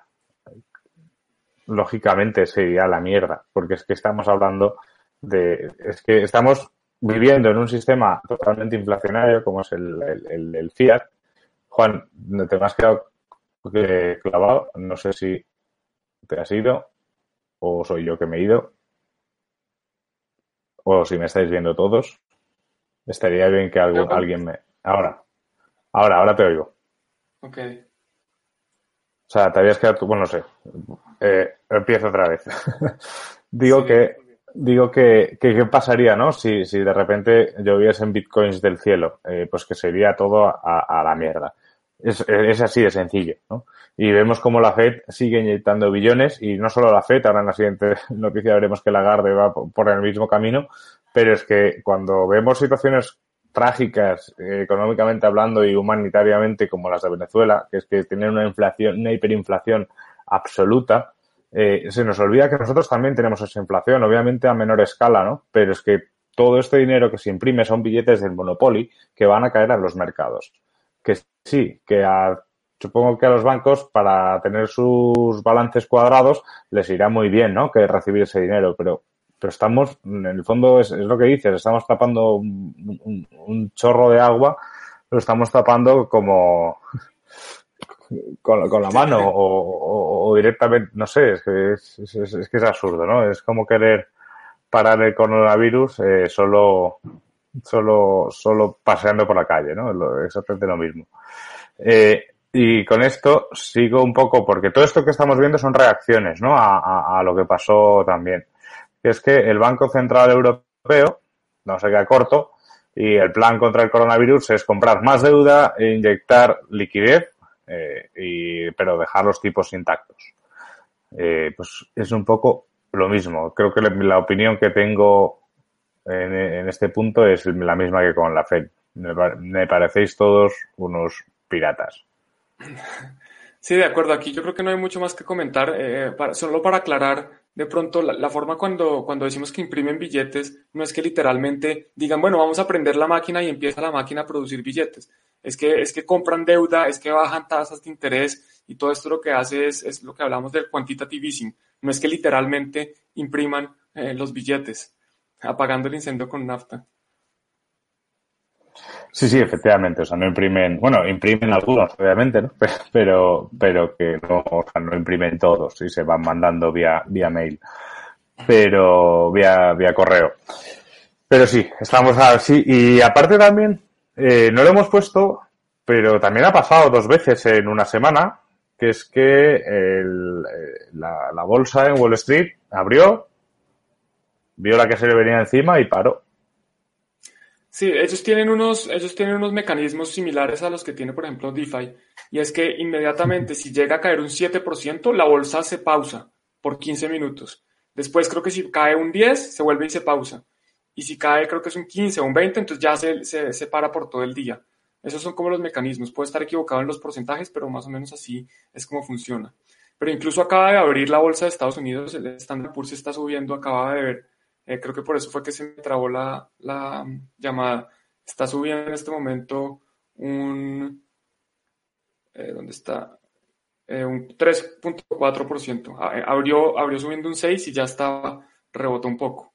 Lógicamente sería la mierda, porque es que estamos hablando de, es que estamos viviendo en un sistema totalmente inflacionario como es el, el, el, fiat. Juan, te me has quedado clavado, no sé si te has ido o soy yo que me he ido o si me estáis viendo todos. Estaría bien que algo, alguien me... Ahora, ahora, ahora te oigo. Ok. O sea, te habías quedado... Bueno, no sé. Eh, empiezo otra vez. (laughs) digo que... Digo que, ¿qué pasaría, no? Si, si de repente lloviesen bitcoins del cielo, eh, pues que sería todo a, a la mierda. Es, es, así de sencillo, ¿no? Y vemos como la FED sigue inyectando billones y no solo la FED, ahora en la siguiente (laughs) noticia veremos que Lagarde va por el mismo camino, pero es que cuando vemos situaciones trágicas eh, económicamente hablando y humanitariamente como las de Venezuela, que es que tienen una inflación, una hiperinflación absoluta, eh, se nos olvida que nosotros también tenemos esa inflación, obviamente a menor escala, ¿no? Pero es que todo este dinero que se imprime son billetes del Monopoly que van a caer a los mercados. Que sí, que a, supongo que a los bancos para tener sus balances cuadrados les irá muy bien, ¿no? Que recibir ese dinero, pero pero estamos, en el fondo es, lo que dices, estamos tapando un, chorro de agua, lo estamos tapando como con, la mano o, directamente, no sé, es que es, que es absurdo, ¿no? Es como querer parar el coronavirus eh, solo, solo, solo paseando por la calle, ¿no? exactamente lo mismo. Eh, y con esto sigo un poco, porque todo esto que estamos viendo son reacciones, ¿no? a lo que pasó también que es que el Banco Central Europeo no se queda corto y el plan contra el coronavirus es comprar más deuda e inyectar liquidez, eh, pero dejar los tipos intactos. Eh, pues es un poco lo mismo. Creo que la opinión que tengo en, este punto es la misma que con la Fed. Me, parecéis todos unos piratas. Sí, de acuerdo. Aquí yo creo que no hay mucho más que comentar. Eh, solo para aclarar, de pronto, la, forma cuando, cuando decimos que imprimen billetes, no es que literalmente digan, bueno, vamos a prender la máquina y empieza la máquina a producir billetes. Es que, es que compran deuda, es que bajan tasas de interés y todo esto lo que hace es, es lo que hablamos del quantitative easing. No es que literalmente impriman eh, los billetes, apagando el incendio con nafta. Sí, sí, efectivamente. O sea, no imprimen, bueno, imprimen algunos, obviamente, ¿no? (laughs) Pero, pero que no, o sea, no imprimen todos y se van mandando vía, vía mail. Pero vía, vía correo. Pero sí, estamos así. Y aparte también, eh, no lo hemos puesto, pero también ha pasado dos veces en una semana, que es que el, eh, la, la bolsa en Wall Street abrió, vio la que se le venía encima y paró. Sí, ellos tienen unos, ellos tienen unos mecanismos similares a los que tiene, por ejemplo, DeFi. Y es que inmediatamente, si llega a caer un 7%, la bolsa se pausa por 15 minutos. Después creo que si cae un 10, se vuelve y se pausa. Y si cae, creo que es un 15 o un 20, entonces ya se, se, se para por todo el día. Esos son como los mecanismos. Puede estar equivocado en los porcentajes, pero más o menos así es como funciona. Pero incluso acaba de abrir la bolsa de Estados Unidos, el Standard Poor's está subiendo, acaba de ver eh, creo que por eso fue que se me trabó la, la llamada. Está subiendo en este momento un... Eh, ¿Dónde está? Eh, un 3.4%. Abrió, abrió subiendo un 6 y ya estaba, rebotó un poco.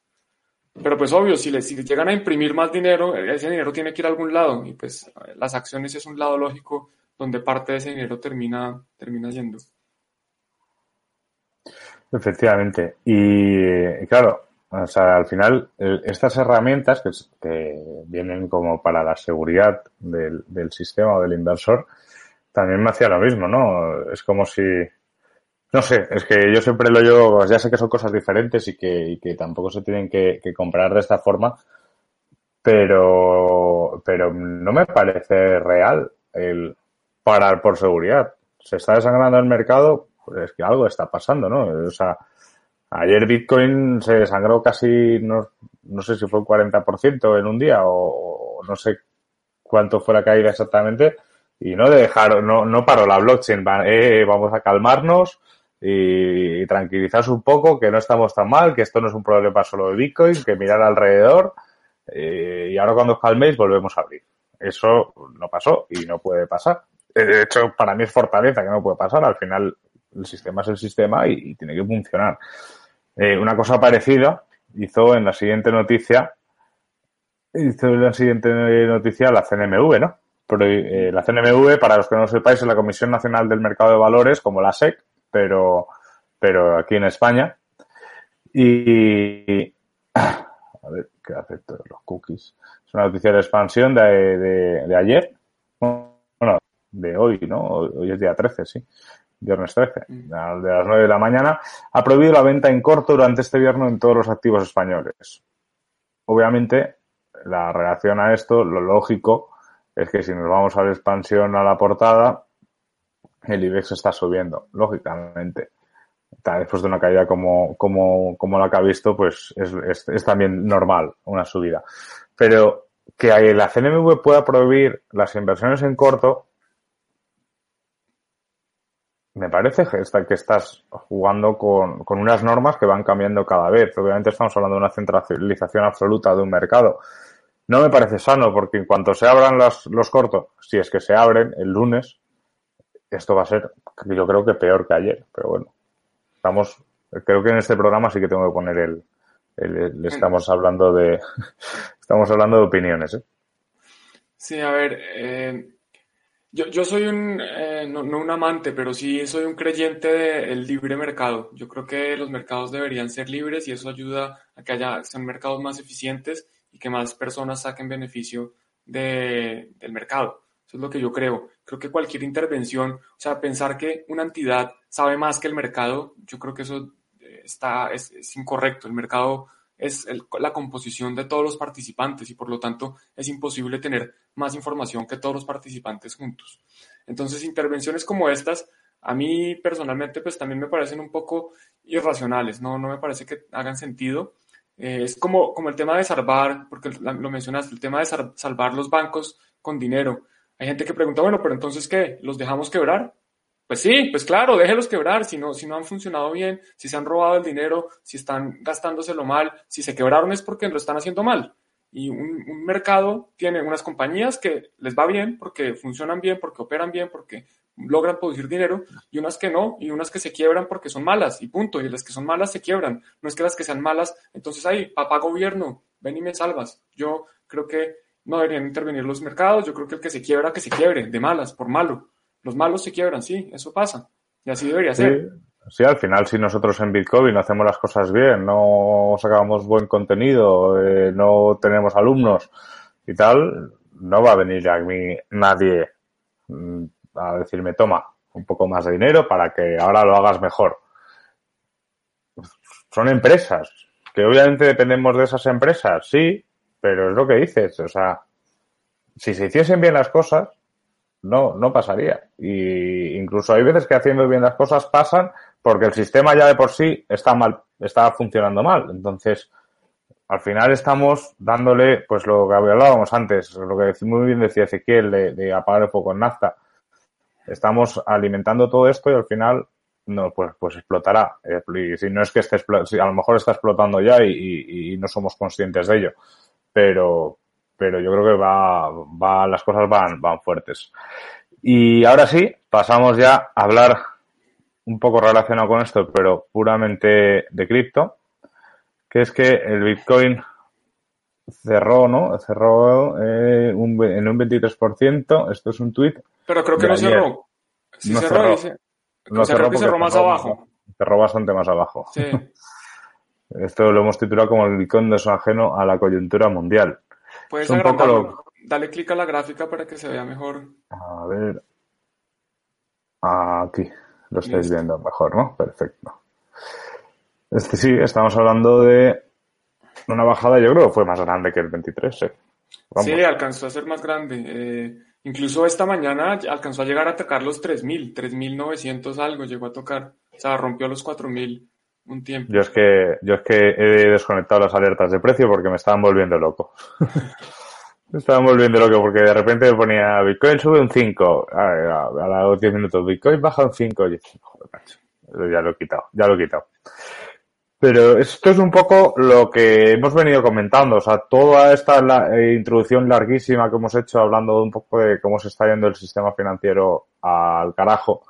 Pero pues obvio, si le, si llegan a imprimir más dinero, ese dinero tiene que ir a algún lado. Y pues las acciones es un lado lógico donde parte de ese dinero termina, termina yendo. Efectivamente. Y claro, o sea, al final, estas herramientas que, vienen como para la seguridad del, sistema o del inversor, también me hacía lo mismo, ¿no? Es como si, no sé, es que yo siempre lo yo, ya sé que son cosas diferentes y que, tampoco se tienen que, que comprar de esta forma, pero, pero no me parece real el parar por seguridad. Se está desangrando el mercado, pues es que algo está pasando, ¿no? O sea, Ayer Bitcoin se desangró casi, no, no sé si fue un 40% en un día o, no sé cuánto fue la caída exactamente y no dejaron, no, no paró la blockchain, eh, vamos a calmarnos y, y tranquilizarse un poco, que no estamos tan mal, que esto no es un problema solo de Bitcoin, que mirar alrededor eh, y ahora cuando os calméis volvemos a abrir. Eso no pasó y no puede pasar. De hecho, para mí es fortaleza que no puede pasar. Al final, el sistema es el sistema y tiene que funcionar. Eh, una cosa parecida hizo en la siguiente noticia, hizo en la siguiente noticia la CNMV, ¿no? Pero, eh, la CNMV, para los que no lo sepáis, es la Comisión Nacional del Mercado de Valores, como la SEC, pero, pero aquí en España. Y, (coughs) a ver, ¿qué hace de los cookies? Es una noticia de expansión de, de, de ayer, bueno, de hoy, ¿no? Hoy es día 13, sí viernes 13, de las 9 de la mañana, ha prohibido la venta en corto durante este viernes en todos los activos españoles. Obviamente, la relación a esto, lo lógico es que si nos vamos a la expansión a la portada, el IBEX está subiendo, lógicamente. Después de una caída como, como, como la que ha visto, pues es, es, es también normal una subida. Pero que la CNMV pueda prohibir las inversiones en corto me parece que estás jugando con, con, unas normas que van cambiando cada vez. Obviamente estamos hablando de una centralización absoluta de un mercado. No me parece sano porque en cuanto se abran los, los cortos, si es que se abren el lunes, esto va a ser, yo creo que peor que ayer. Pero bueno, estamos, creo que en este programa sí que tengo que poner el, el, el estamos hablando de, (laughs) estamos hablando de opiniones. ¿eh? Sí, a ver, eh yo, yo soy un, eh, no, no, un amante, pero sí soy un creyente del libre mercado. Yo creo que los mercados deberían ser libres y eso ayuda a que haya, sean mercados más eficientes y que más personas saquen beneficio de, del mercado. Eso es lo que yo creo. Creo que cualquier intervención, o sea, pensar que una entidad sabe más que el mercado, yo creo que eso eh, está, es, es incorrecto. El mercado es la composición de todos los participantes y por lo tanto es imposible tener más información que todos los participantes juntos. Entonces, intervenciones como estas, a mí personalmente, pues también me parecen un poco irracionales, no, no me parece que hagan sentido. Eh, es como, como el tema de salvar, porque lo mencionaste, el tema de salvar los bancos con dinero. Hay gente que pregunta, bueno, pero entonces, ¿qué? ¿Los dejamos quebrar? Pues sí, pues claro, déjelos quebrar si no, si no han funcionado bien, si se han robado el dinero, si están gastándoselo mal, si se quebraron es porque lo están haciendo mal. Y un, un, mercado tiene unas compañías que les va bien porque funcionan bien, porque operan bien, porque logran producir dinero y unas que no, y unas que se quiebran porque son malas, y punto. Y las que son malas se quiebran. No es que las que sean malas, entonces ahí, papá gobierno, ven y me salvas. Yo creo que no deberían intervenir los mercados, yo creo que el que se quiebra, que se quiebre, de malas, por malo. Los malos se quiebran, sí, eso pasa. Y así debería ser. Sí, al final si nosotros en Bitcoin hacemos las cosas bien, no sacamos buen contenido, eh, no tenemos alumnos y tal, no va a venir a mí nadie mm, a decirme, toma, un poco más de dinero para que ahora lo hagas mejor. Son empresas, que obviamente dependemos de esas empresas, sí, pero es lo que dices, o sea, si se hiciesen bien las cosas, no, no pasaría. Y incluso hay veces que haciendo bien las cosas pasan porque el sistema ya de por sí está mal, está funcionando mal. Entonces, al final estamos dándole, pues lo que hablábamos antes, lo que muy bien decía Ezequiel de, de apagar el foco en nafta. Estamos alimentando todo esto y al final no, pues, pues explotará. Eh, y si no es que esté, a lo mejor está explotando ya y, y, no somos conscientes de ello. Pero, pero yo creo que va, va, las cosas van, van fuertes. Y ahora sí, pasamos ya a hablar un poco relacionado con esto, pero puramente de cripto, que es que el Bitcoin cerró, ¿no? Cerró eh, un, en un 23%. Esto es un tweet. Pero creo que no ayer. cerró. Sí no cerró, cerró. Dice. No cerró, cerró, que cerró más abajo. Cerró bastante más abajo. Sí. (laughs) Esto lo hemos titulado como el Bitcoin de su ajeno a la coyuntura mundial. Puedes agrandarlo. Lo... Dale clic a la gráfica para que se vea mejor. A ver. Aquí. Lo estáis Listo. viendo mejor, ¿no? Perfecto. Este sí, estamos hablando de una bajada, yo creo que fue más grande que el 23. ¿eh? Sí, alcanzó a ser más grande. Eh, incluso esta mañana alcanzó a llegar a tocar los 3.000, 3.900 algo llegó a tocar. O sea, rompió los 4.000 un tiempo. Yo es que, yo es que he desconectado las alertas de precio porque me estaban volviendo loco. (laughs) me estaban volviendo loco porque de repente me ponía Bitcoin sube un 5 a, a, a los 10 minutos, Bitcoin baja un 5 y joder, macho, ya lo he quitado, ya lo he quitado. Pero esto es un poco lo que hemos venido comentando, o sea, toda esta la, eh, introducción larguísima que hemos hecho hablando de un poco de cómo se está yendo el sistema financiero al carajo,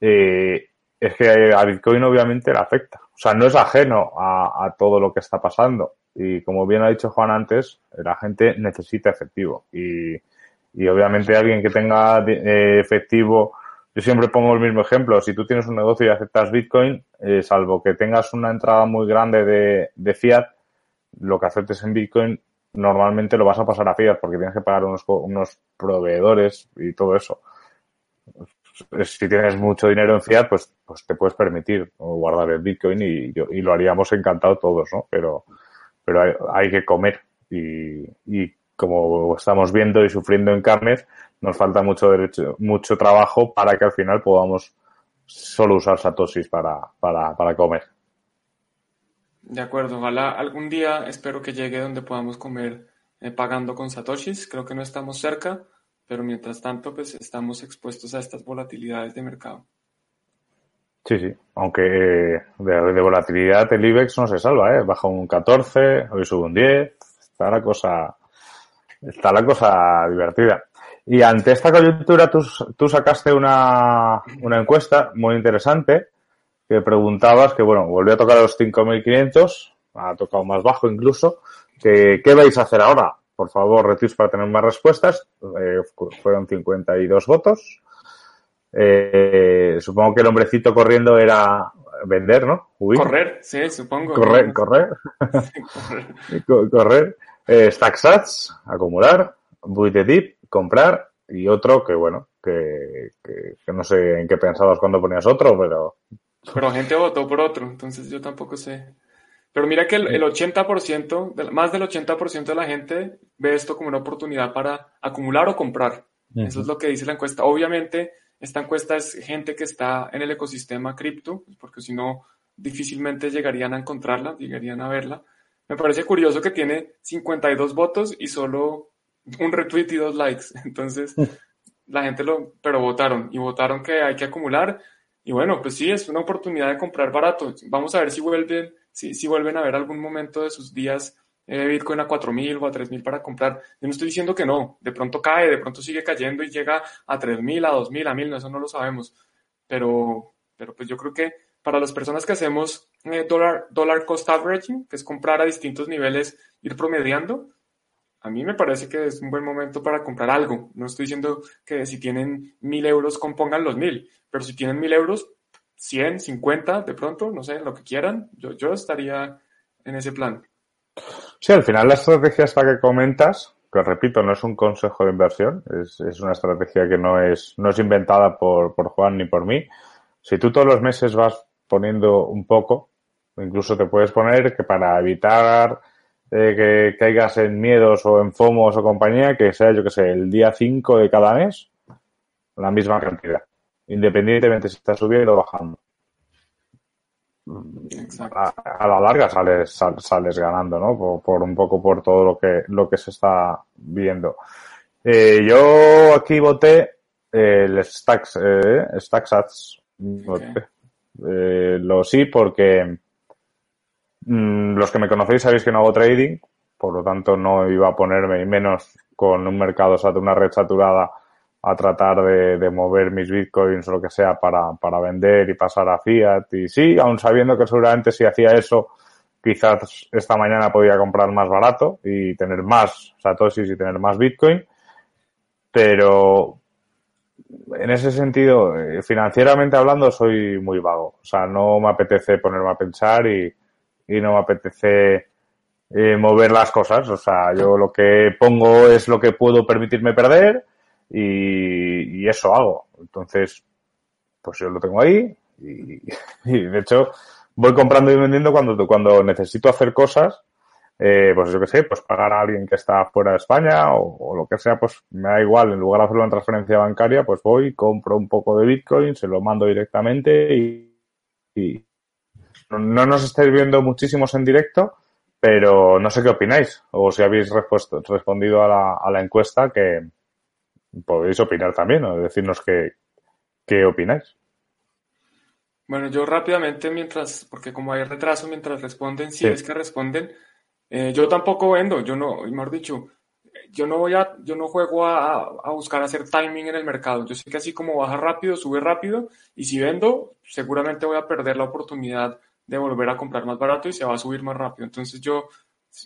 eh, es que a Bitcoin obviamente le afecta. O sea, no es ajeno a, todo lo que está pasando. Y como bien ha dicho Juan antes, la gente necesita efectivo. Y, y obviamente alguien que tenga eh, efectivo yo siempre pongo el mismo ejemplo. Si tú tienes un negocio y aceptas Bitcoin, eh, salvo que tengas una entrada muy grande de, de, Fiat, lo que aceptes en Bitcoin normalmente lo vas a pasar a Fiat porque tienes que pagar unos, unos proveedores y todo eso. Si tienes mucho dinero en Fiat, pues, pues te puedes permitir guardar el Bitcoin y, y lo haríamos encantado todos, ¿no? Pero, pero hay, que comer y, como estamos viendo y sufriendo en carnes, nos falta mucho derecho, mucho trabajo para que al final podamos solo usar satoshis para, para, para comer. De acuerdo, ojalá algún día espero que llegue donde podamos comer eh, pagando con satoshis. Creo que no estamos cerca, pero mientras tanto, pues estamos expuestos a estas volatilidades de mercado. Sí, sí, aunque de, de volatilidad el IBEX no se salva, ¿eh? Baja un 14, hoy sube un 10, está la cosa, está la cosa divertida. Y ante esta coyuntura tú, tú sacaste una, una, encuesta muy interesante que preguntabas que, bueno, volvió a tocar a los 5.500, ha tocado más bajo incluso, que qué vais a hacer ahora. Por favor, retweets para tener más respuestas. Eh, fueron 52 votos. Eh, supongo que el hombrecito corriendo era vender, ¿no? Huir. Correr, sí, supongo. Correr, correr. (laughs) (laughs) Sí, correr. correr. Eh, Stacksats, acumular. Buy the dip, comprar y otro que, bueno, que, que, que, no sé en qué pensabas cuando ponías otro, pero... Pero gente votó por otro, entonces yo tampoco sé. Pero mira que el, el 80%, más del 80% de la gente ve esto como una oportunidad para acumular o comprar. Uh -huh. Eso es lo que dice la encuesta. Obviamente, esta encuesta es gente que está en el ecosistema cripto, porque si no, difícilmente llegarían a encontrarla, llegarían a verla. Me parece curioso que tiene 52 votos y solo un retweet y dos likes. (laughs) Entonces, la gente lo, pero votaron y votaron que hay que acumular. Y bueno, pues sí, es una oportunidad de comprar barato. Vamos a ver si vuelven, si, si vuelven a ver algún momento de sus días eh, Bitcoin a 4.000 o a 3.000 para comprar. Yo no estoy diciendo que no, de pronto cae, de pronto sigue cayendo y llega a 3.000, a 2.000, a 1.000, no, eso no lo sabemos. Pero, pero pues yo creo que para las personas que hacemos eh, dollar, dollar cost averaging, que es comprar a distintos niveles, ir promediando, a mí me parece que es un buen momento para comprar algo. No estoy diciendo que si tienen mil euros compongan los mil, pero si tienen mil euros, 100, 50 de pronto, no sé, lo que quieran, yo, yo estaría en ese plan. Sí, al final la estrategia esta que comentas, que repito, no es un consejo de inversión, es, es una estrategia que no es, no es inventada por, por Juan ni por mí. Si tú todos los meses vas poniendo un poco, incluso te puedes poner que para evitar eh, que caigas en miedos o en fomos o compañía, que sea, yo que sé, el día 5 de cada mes, la misma cantidad, independientemente si está subiendo o bajando. A, la larga sales, sales ganando, ¿no? Por, un poco por todo lo que, lo que se está viendo. Eh, yo aquí voté el Stacks, eh, Stacks eh, lo sí porque Mm, los que me conocéis sabéis que no hago trading, por lo tanto no iba a ponerme, y menos con un mercado, una red saturada, a tratar de, mover mis bitcoins o lo que sea para, para vender y pasar a fiat. Y sí, aún sabiendo que seguramente si hacía eso, quizás esta mañana podía comprar más barato y tener más satoshis y tener más bitcoin. Pero en ese sentido, eh, financieramente hablando, soy muy vago. O sea, no me apetece ponerme a pensar y, y no me apetece eh, mover las cosas. O sea, yo lo que pongo es lo que puedo permitirme perder y, eso hago. Entonces, pues yo lo tengo ahí (laughs) y, de hecho voy comprando y vendiendo cuando, cuando necesito hacer cosas. Eh, pues yo qué sé, pues pagar a alguien que está fuera de España o, lo que sea, pues me da igual. En lugar de hacerlo en transferencia bancaria, pues voy, compro un poco de Bitcoin, se lo mando directamente y, no nos estáis viendo muchísimos en directo, pero no sé qué opináis o si habéis respondido a la, a la encuesta que podéis opinar también o decirnos qué, qué opináis. Bueno, yo rápidamente mientras, porque como hay retraso mientras responden, si es que responden, eh, yo tampoco vendo, yo no, mejor dicho, yo no voy a, yo no juego a, a, buscar hacer timing en el mercado. Yo sé que así como baja rápido, sube rápido, y si vendo, seguramente voy a perder la oportunidad de volver a comprar más barato y se va a subir más rápido. Entonces yo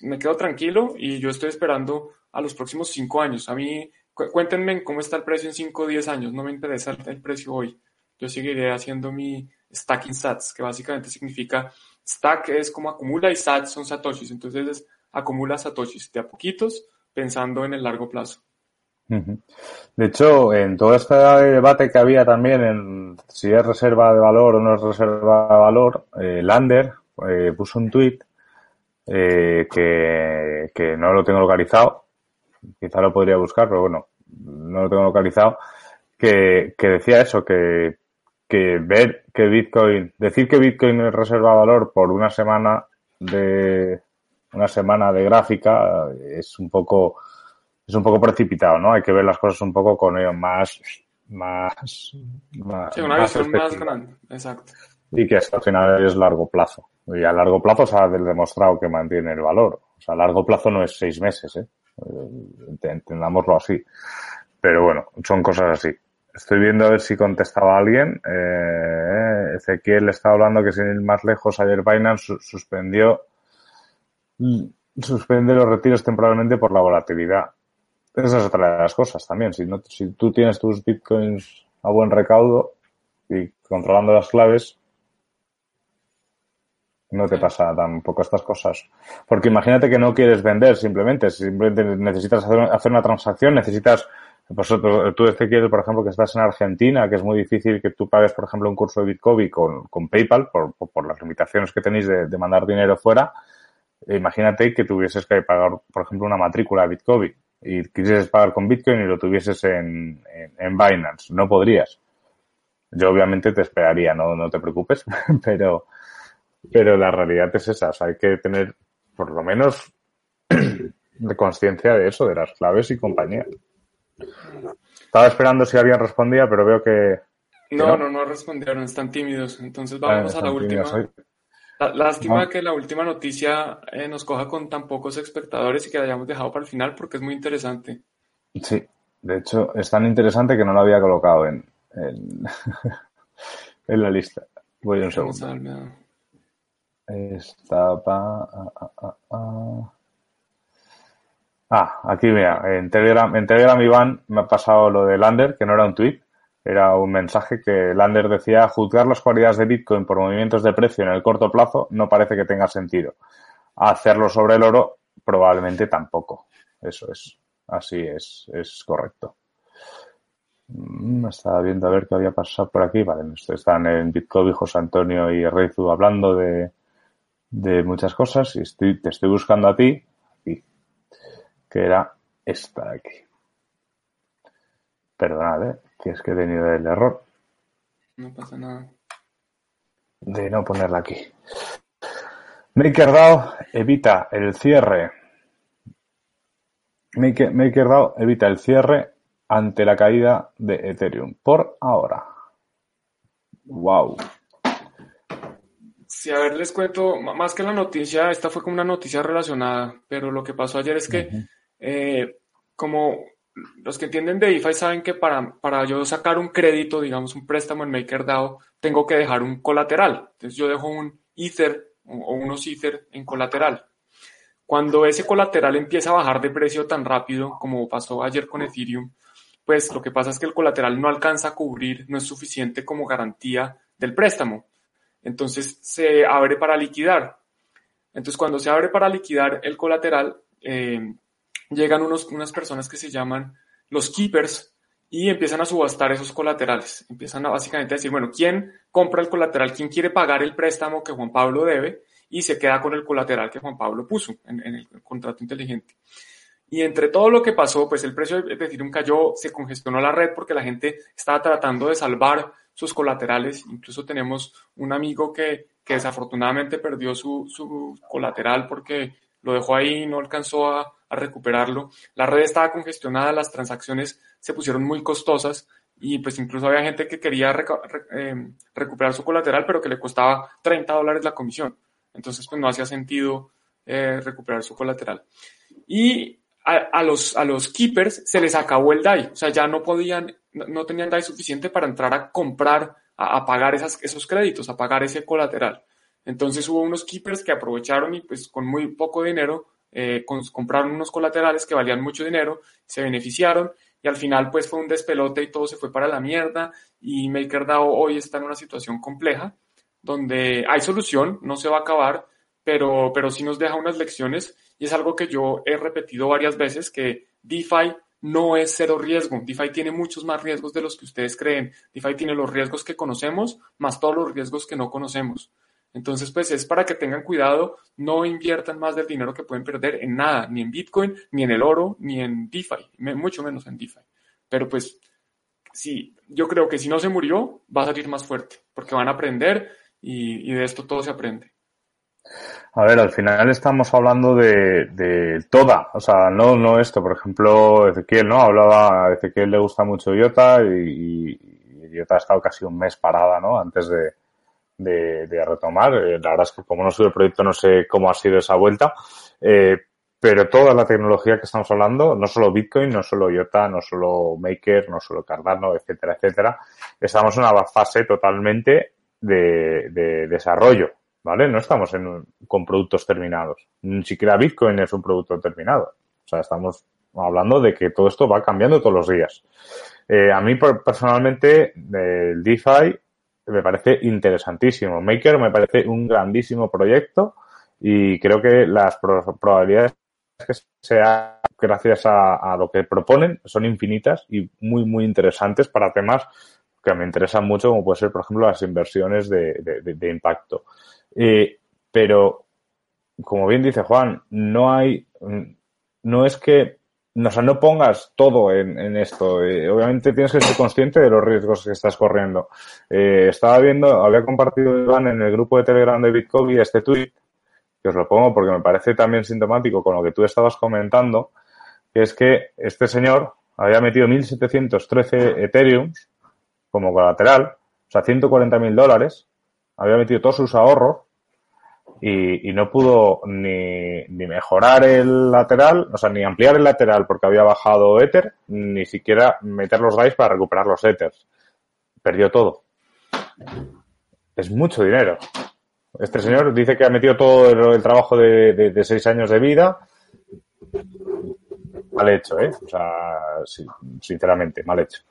me quedo tranquilo y yo estoy esperando a los próximos cinco años. A mí, cuéntenme cómo está el precio en cinco o diez años. No me interesa el precio hoy. Yo seguiré haciendo mi stacking sats, que básicamente significa stack es como acumula y sats son satoshis. Entonces es, acumula satoshis de a poquitos pensando en el largo plazo. De hecho, en todo este debate que había también en si es reserva de valor o no es reserva de valor, eh, Lander eh, puso un tweet eh, que, no lo tengo localizado, quizá lo podría buscar, pero bueno, no lo tengo localizado, que, que decía eso, que, que ver que Bitcoin, decir que Bitcoin es reserva valor por una semana de una semana de gráfica es un poco es un poco precipitado, ¿no? Hay que ver las cosas un poco con ello más, más, más, sí, una visión más grande, exacto. Y que hasta al final es largo plazo. Y a largo plazo se ha demostrado que mantiene el valor. O sea, a largo plazo no es seis meses, ¿eh? Eh entendámoslo así. Pero bueno, son cosas así. Estoy viendo a ver si contestaba alguien. Eh, Ezequiel está hablando que sin ir más lejos, ayer Binance suspendió, suspende los retiros temporalmente por la volatilidad. Esa es otra de las cosas también. Si, no, si tú tienes tus bitcoins a buen recaudo y controlando las claves, no te pasa tampoco estas cosas. Porque imagínate que no quieres vender simplemente, simplemente necesitas hacer, una transacción, necesitas, pues, tú este quieres, por ejemplo, que estás en Argentina, que es muy difícil que tú pagues, por ejemplo, un curso de Bitcoin con, con PayPal por, por, las limitaciones que tenéis de, de mandar dinero fuera. Imagínate que tuvieses que pagar, por ejemplo, una matrícula de Bitcoin y quisieses pagar con Bitcoin y lo tuvieses en, en, Binance. No podrías. Yo obviamente te esperaría, no, no te preocupes, (laughs) pero, pero la realidad es esa. hay que tener por lo menos (clears throat) conciencia de eso, de las claves y compañía. Estaba esperando si alguien respondía, pero veo que... no, no, no, respondieron, están tímidos. Entonces vamos a la última. Lástima que la última noticia eh, nos coja con tan pocos espectadores y que la hayamos dejado para el final porque es muy interesante. Sí, de hecho es tan interesante que no lo había colocado en, (laughs) en, la lista. Voy un segundo. Estaba... Ah, ah, ah, ah, aquí mira, en Telegram, en Telegram Iván me ha pasado lo de Lander, que no era un tweet, era un mensaje que Lander decía, juzgar las cualidades de Bitcoin por movimientos de precio en el corto plazo no parece que tenga sentido. Hacerlo sobre el oro probablemente tampoco. Eso es, así es, es correcto. Mm, estaba viendo a ver qué había pasado por aquí. Vale, están en Bitcoin José Antonio y Reizu hablando de, de muchas cosas y estoy, te estoy buscando a ti, aquí, que era esta de aquí. Perdonad, ¿eh? que es que he tenido el error. No pasa nada. De no ponerla aquí. MakerDAO evita el cierre. MakerDAO evita el cierre ante la caída de Ethereum. Por ahora. Wow. Sí, a ver, les cuento, más que la noticia, esta fue como una noticia relacionada, pero lo que pasó ayer es que, eh, como los que entienden de DeFi saben que para, para yo sacar un crédito, digamos un préstamo en MakerDAO, tengo que dejar un colateral. Entonces yo dejo un Ether o unos Ether en colateral. Cuando ese colateral empieza a bajar de precio tan rápido como pasó ayer con Ethereum, pues lo que pasa es que el colateral no alcanza a cubrir, no es suficiente como garantía del préstamo. Entonces se abre para liquidar. Entonces cuando se abre para liquidar el colateral, eh, llegan unos, unas personas que se llaman los keepers y empiezan a subastar esos colaterales. Empiezan a básicamente decir, bueno, ¿quién compra el colateral? ¿Quién quiere pagar el préstamo que Juan Pablo debe? Y se queda con el colateral que Juan Pablo puso en, el contrato inteligente. Y entre todo lo que pasó, pues el precio de Ethereum cayó, se congestionó la red porque la gente estaba tratando de salvar sus colaterales. Incluso tenemos un amigo que, que desafortunadamente perdió su, su, colateral porque lo dejó ahí y no alcanzó a, recuperarlo. La red estaba congestionada, las transacciones se pusieron muy costosas y pues incluso había gente que quería eh, recuperar su colateral pero que le costaba 30 dólares la comisión. Entonces pues no hacía sentido eh, recuperar su colateral. Y a, los, a los keepers se les acabó el DAI, o sea, ya no podían, no, tenían DAI suficiente para entrar a comprar, a, pagar esas, esos créditos, a pagar ese colateral. Entonces hubo unos keepers que aprovecharon y pues con muy poco dinero eh, compraron unos colaterales que valían mucho dinero, se beneficiaron y al final pues fue un despelote y todo se fue para la mierda y MakerDAO hoy está en una situación compleja donde hay solución, no se va a acabar, pero, pero sí nos deja unas lecciones y es algo que yo he repetido varias veces, que DeFi no es cero riesgo. DeFi tiene muchos más riesgos de los que ustedes creen. DeFi tiene los riesgos que conocemos, más todos los riesgos que no conocemos. Entonces, pues es para que tengan cuidado, no inviertan más del dinero que pueden perder en nada, ni en Bitcoin, ni en el oro, ni en DeFi, mucho menos en DeFi. Pero pues, sí, yo creo que si no se murió, va a salir más fuerte, porque van a aprender y de esto todo se aprende. A ver, al final estamos hablando de, de toda, o sea, no, no esto. Por ejemplo, Ezequiel, ¿no? Hablaba, a Ezequiel le gusta mucho IOTA y, IOTA ha estado casi un mes parada, ¿no? Antes de, de, retomar. Eh, la verdad es que como no soy el proyecto no sé cómo ha sido esa vuelta. Eh, pero toda la tecnología que estamos hablando, no solo Bitcoin, no solo IOTA, no solo Maker, no solo Cardano, etcétera, etcétera, estamos en una fase totalmente de, de desarrollo. ¿Vale? No estamos en, con productos terminados. Ni siquiera Bitcoin es un producto terminado. O sea, estamos hablando de que todo esto va cambiando todos los días. Eh, a mí personalmente el DeFi me parece interesantísimo. Maker me parece un grandísimo proyecto y creo que las probabilidades que sea gracias a, lo que proponen son infinitas y muy, muy interesantes para temas que me interesan mucho, como puede ser, por ejemplo, las inversiones de, de impacto. Eh, pero, como bien dice Juan, no hay, no es que, o sea, no pongas todo en, esto. Eh, obviamente tienes que ser consciente de los riesgos que estás corriendo. Eh, estaba viendo, había compartido Iván en el grupo de Telegram de Bitcoin este tweet, que os lo pongo porque me parece también sintomático con lo que tú estabas comentando, que es que este señor había metido 1.713 Ethereum como colateral, o sea, 140.000 dólares, había metido todos sus ahorros y, no pudo ni, ni, mejorar el lateral, o sea, ni ampliar el lateral porque había bajado Ether, ni siquiera meter los DAIs para recuperar los Ethers. Perdió todo. Es mucho dinero. Este señor dice que ha metido todo el, trabajo de, de, seis años de vida. Mal hecho, ¿eh? O sea, sinceramente, mal hecho.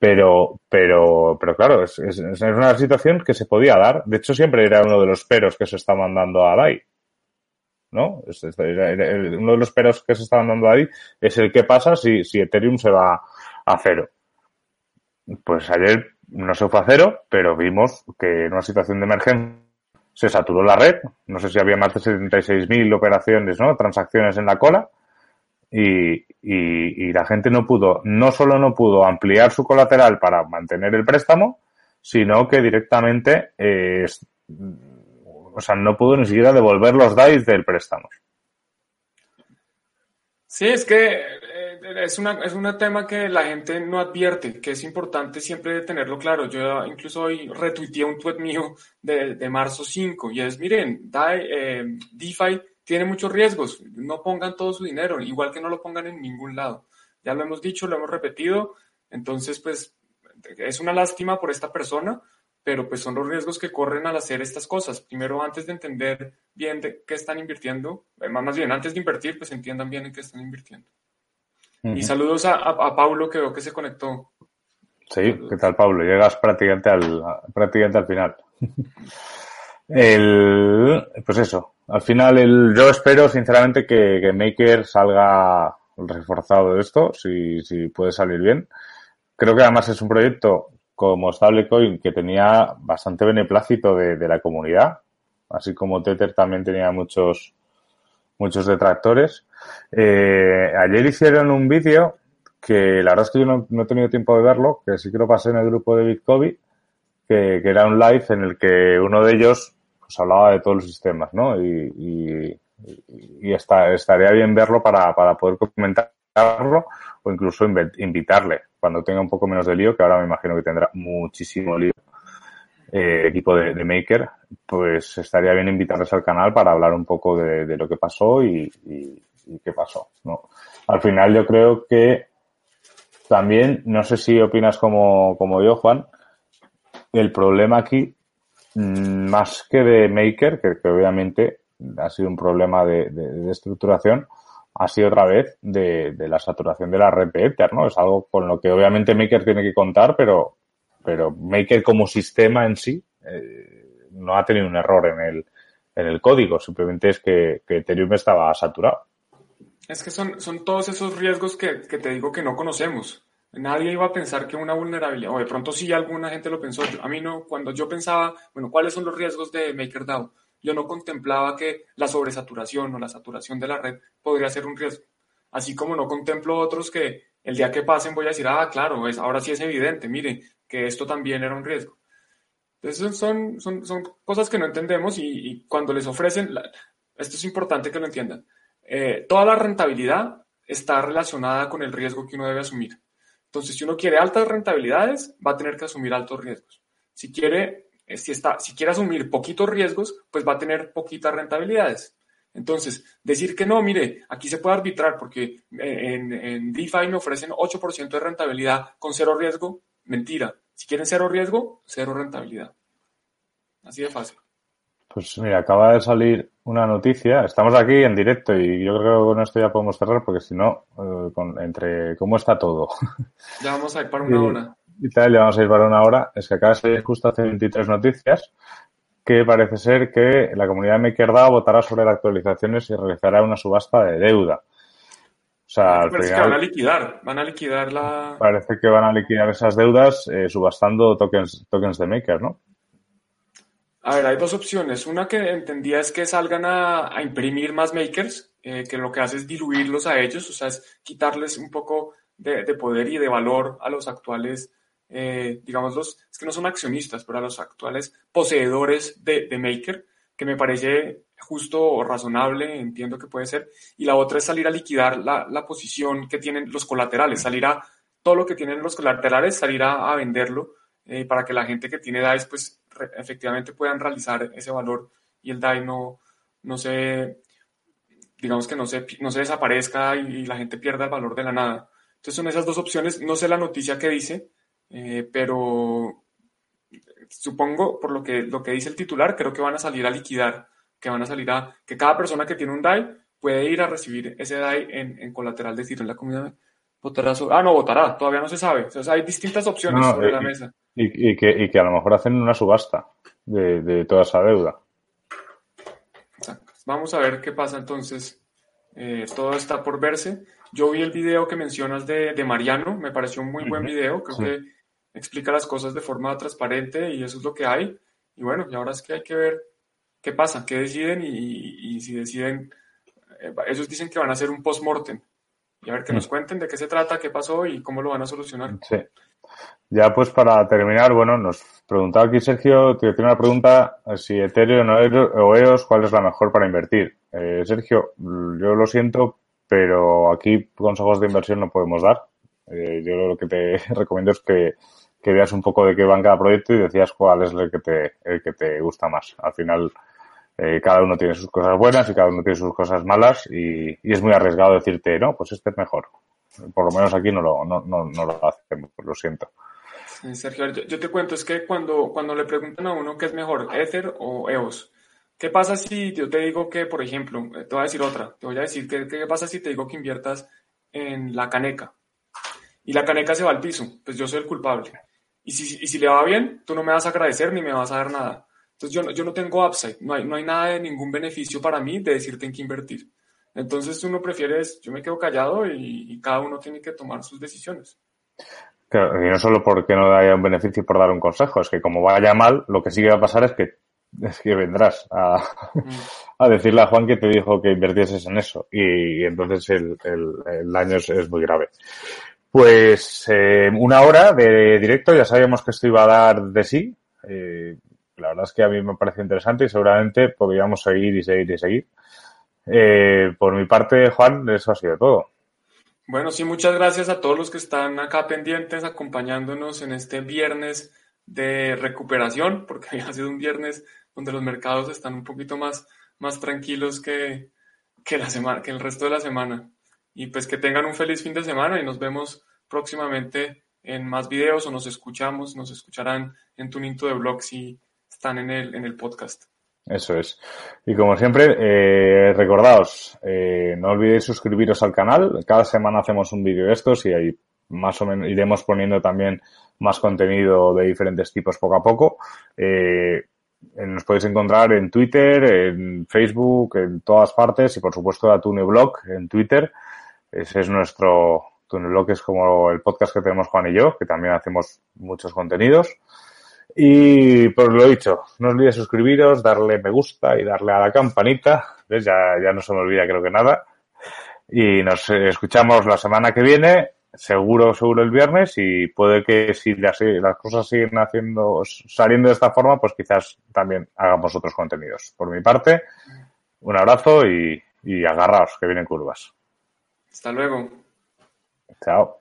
Pero, pero, pero claro, es, es, es, una situación que se podía dar. De hecho, siempre era uno de los peros que se está mandando a DAI. ¿No? uno de los peros que se está mandando a DAI es el que pasa si, si Ethereum se va a cero. Pues ayer no se fue a cero, pero vimos que en una situación de emergencia se saturó la red. No sé si había más de 76.000 operaciones, ¿no? Transacciones en la cola y, y, la gente no pudo, no solo no pudo ampliar su colateral para mantener el préstamo, sino que directamente, eh, o sea, no pudo ni siquiera devolver los DAIs del préstamo. Sí, es que eh, es, una, es un tema que la gente no advierte, que es importante siempre tenerlo claro. Yo incluso hoy retuiteé un tweet mío de, de marzo 5 y es, miren, DAI, eh, DeFi tiene muchos riesgos. No pongan todo su dinero, igual que no lo pongan en ningún lado. Ya lo hemos dicho, lo hemos repetido. Entonces, pues, es una lástima por esta persona, pero pues son los riesgos que corren al hacer estas cosas. Primero, antes de entender bien de qué están invirtiendo, eh, más bien antes de invertir, pues entiendan bien en qué están invirtiendo. Y saludos a, a, Pablo, que veo que se conectó. Sí, ¿qué tal, Pablo? Llegas prácticamente al, prácticamente al final. El, pues eso, al final el, yo espero sinceramente que, Maker salga reforzado de esto, si, si puede salir bien. Creo que además es un proyecto como Stablecoin que tenía bastante beneplácito de, de la comunidad, así como Tether también tenía muchos, muchos detractores. Eh, ayer hicieron un vídeo que la verdad es que yo no, no, he tenido tiempo de verlo, que sí que lo pasé en el grupo de Bitcoin, que, que, era un live en el que uno de ellos pues hablaba de todos los sistemas, ¿no? Y, y, está, estaría bien verlo para, para poder comentarlo o incluso invitarle cuando tenga un poco menos de lío, que ahora me imagino que tendrá muchísimo lío eh, equipo de, Maker, pues estaría bien invitarles al canal para hablar un poco de, lo que pasó y, y, qué pasó. ¿no? Al final yo creo que también, no sé si opinas como, como yo, Juan, el problema aquí más que de Maker, que, obviamente ha sido un problema de, estructuración, ha sido otra vez de, la saturación de la red de Ether, ¿no? Es algo con lo que obviamente Maker tiene que contar, pero, pero Maker como sistema en sí eh, no ha tenido un error en el, en el código, simplemente es que, que Ethereum estaba saturado. Es que son, son todos esos riesgos que, que te digo que no conocemos. Nadie iba a pensar que una vulnerabilidad, o de pronto sí alguna gente lo pensó. A mí no, cuando yo pensaba, bueno, ¿cuáles son los riesgos de MakerDAO? Yo no contemplaba que la sobresaturación o la saturación de la red podría ser un riesgo. Así como no contemplo otros que el día que pasen voy a decir, ah, claro, es, ahora sí es evidente, miren, que esto también era un riesgo. Entonces son, son, son cosas que no entendemos y, cuando les ofrecen, esto es importante que lo entiendan, eh, toda la rentabilidad está relacionada con el riesgo que uno debe asumir. Entonces, si uno quiere altas rentabilidades, va a tener que asumir altos riesgos. Si quiere, eh, si está, si quiere asumir poquitos riesgos, pues va a tener poquitas rentabilidades. Entonces, decir que no, mire, aquí se puede arbitrar porque eh, en, en DeFi me ofrecen 8% de rentabilidad con cero riesgo, mentira. Si quieren cero riesgo, cero rentabilidad. Así de fácil. Pues mira, acaba de salir una noticia. Estamos aquí en directo y yo creo que con esto ya podemos cerrar porque si no, eh, entre cómo está todo. Ya vamos a ir para (laughs) una hora. Y tal, ya vamos a ir para una hora. Es que acaba de salir justo hace 23 noticias que parece ser que la comunidad de MakerDAO votará sobre las actualizaciones y realizará una subasta de deuda. O sea, al final, que van a liquidar, van a liquidar la... Parece que van a liquidar esas deudas eh, subastando tokens, tokens de Maker, ¿no? A ver, hay dos opciones. Una que entendía es que salgan a, imprimir más makers, eh, que lo que hace es diluirlos a ellos, o sea, es quitarles un poco de, poder y de valor a los actuales, eh, digamos, los, es que no son accionistas, pero a los actuales poseedores de, maker, que me parece justo o razonable, entiendo que puede ser. Y la otra es salir a liquidar la, la posición que tienen los colaterales, salir a todo lo que tienen los colaterales, salir a, venderlo eh, para que la gente que tiene DAIs pues efectivamente puedan realizar ese valor y el DAI no, no se, digamos que no se, no se desaparezca y, la gente pierda el valor de la nada. Entonces son esas dos opciones. No sé la noticia que dice, eh, pero supongo, por lo que, lo que dice el titular, creo que van a salir a liquidar, que van a salir a, que cada persona que tiene un DAI puede ir a recibir ese DAI en, en colateral de decir en la comunidad. Votará ah, no, votará, todavía no se sabe. hay distintas opciones sobre la mesa. Y, que, y, que, a lo mejor hacen una subasta de, de toda esa deuda. Vamos a ver qué pasa entonces. Eh, todo está por verse. Yo vi el video que mencionas de, de Mariano, me pareció un muy buen video, creo que explica las cosas de forma transparente y eso es lo que hay. Y bueno, y ahora es que hay que ver qué pasa, qué deciden y, y si deciden, eh, ellos dicen que van a hacer un post-mortem y a ver que nos cuenten de qué se trata, qué pasó y cómo lo van a solucionar. Sí. Ya pues para terminar, bueno, nos preguntaba aquí Sergio, tiene una pregunta, si Ethereum o EOS, ¿cuál es la mejor para invertir? Eh, Sergio, yo lo siento, pero aquí consejos de inversión no podemos dar. Eh, yo lo que te (laughs) recomiendo es que, que, veas un poco de qué va cada proyecto y decías cuál es el que te, el que te gusta más. Al final, eh, cada uno tiene sus cosas buenas y cada uno tiene sus cosas malas y, y, es muy arriesgado decirte, no, pues este es mejor. Por lo menos aquí no lo, no, no, no lo hacemos, lo siento. Sergio, yo, te cuento, es que cuando, cuando le preguntan a uno qué es mejor, Ether o EOS, ¿qué pasa si yo te digo que, por ejemplo, eh, te voy a decir otra, te voy a decir, ¿qué, qué pasa si te digo que inviertas en la caneca? Y la caneca se va al piso, pues yo soy el culpable. Y si, y si le va bien, tú no me vas a agradecer ni me vas a dar nada. Entonces yo no, yo no tengo upside, no hay, no hay nada de ningún beneficio para mí de decirte en qué invertir. Entonces uno prefiere, yo me quedo callado y, y cada uno tiene que tomar sus decisiones. Claro, y no solo porque no haya un beneficio por dar un consejo, es que como vaya mal, lo que sí que va a pasar es que, (laughs) es que vendrás a, (laughs) a decirle a Juan que te dijo que invirtieses en eso. Y, entonces el, el, el daño es, es, muy grave. Pues eh, una hora de directo, ya sabíamos que esto iba a dar de sí. Eh, la verdad es que a mí me parece interesante y seguramente podríamos seguir y seguir y seguir. Eh, por mi parte, Juan, eso ha sido todo. Bueno, sí, muchas gracias a todos los que están acá pendientes, acompañándonos en este viernes de recuperación, porque (laughs) ha sido un viernes donde los mercados están un poquito más, más tranquilos que, que, la semana, que el resto de la semana. Y pues que tengan un feliz fin de semana y nos vemos próximamente en más videos o nos escuchamos, nos escucharán en Tuninto de Blog si están en el, en el podcast. Eso es. Y como siempre, eh, recordaos, eh, no olvidéis suscribiros al canal. Cada semana hacemos un vídeo de estos y ahí más o menos iremos poniendo también más contenido de diferentes tipos poco a poco. Eh, nos podéis encontrar en Twitter, en Facebook, en todas partes y por supuesto la TuneBlog en Twitter. Ese es nuestro TuneBlog, es como el podcast que tenemos Juan y yo, que también hacemos muchos contenidos. Y por lo dicho, no olvidéis suscribiros, darle me gusta y darle a la campanita. ¿Ves? Ya, ya no se me olvida creo que nada. Y nos escuchamos la semana que viene, seguro, seguro el viernes, y puede que si las, las cosas siguen haciendo, saliendo de esta forma, pues quizás también hagamos otros contenidos. Por mi parte, un abrazo y, y agarraos, que vienen curvas. Hasta luego. Chao.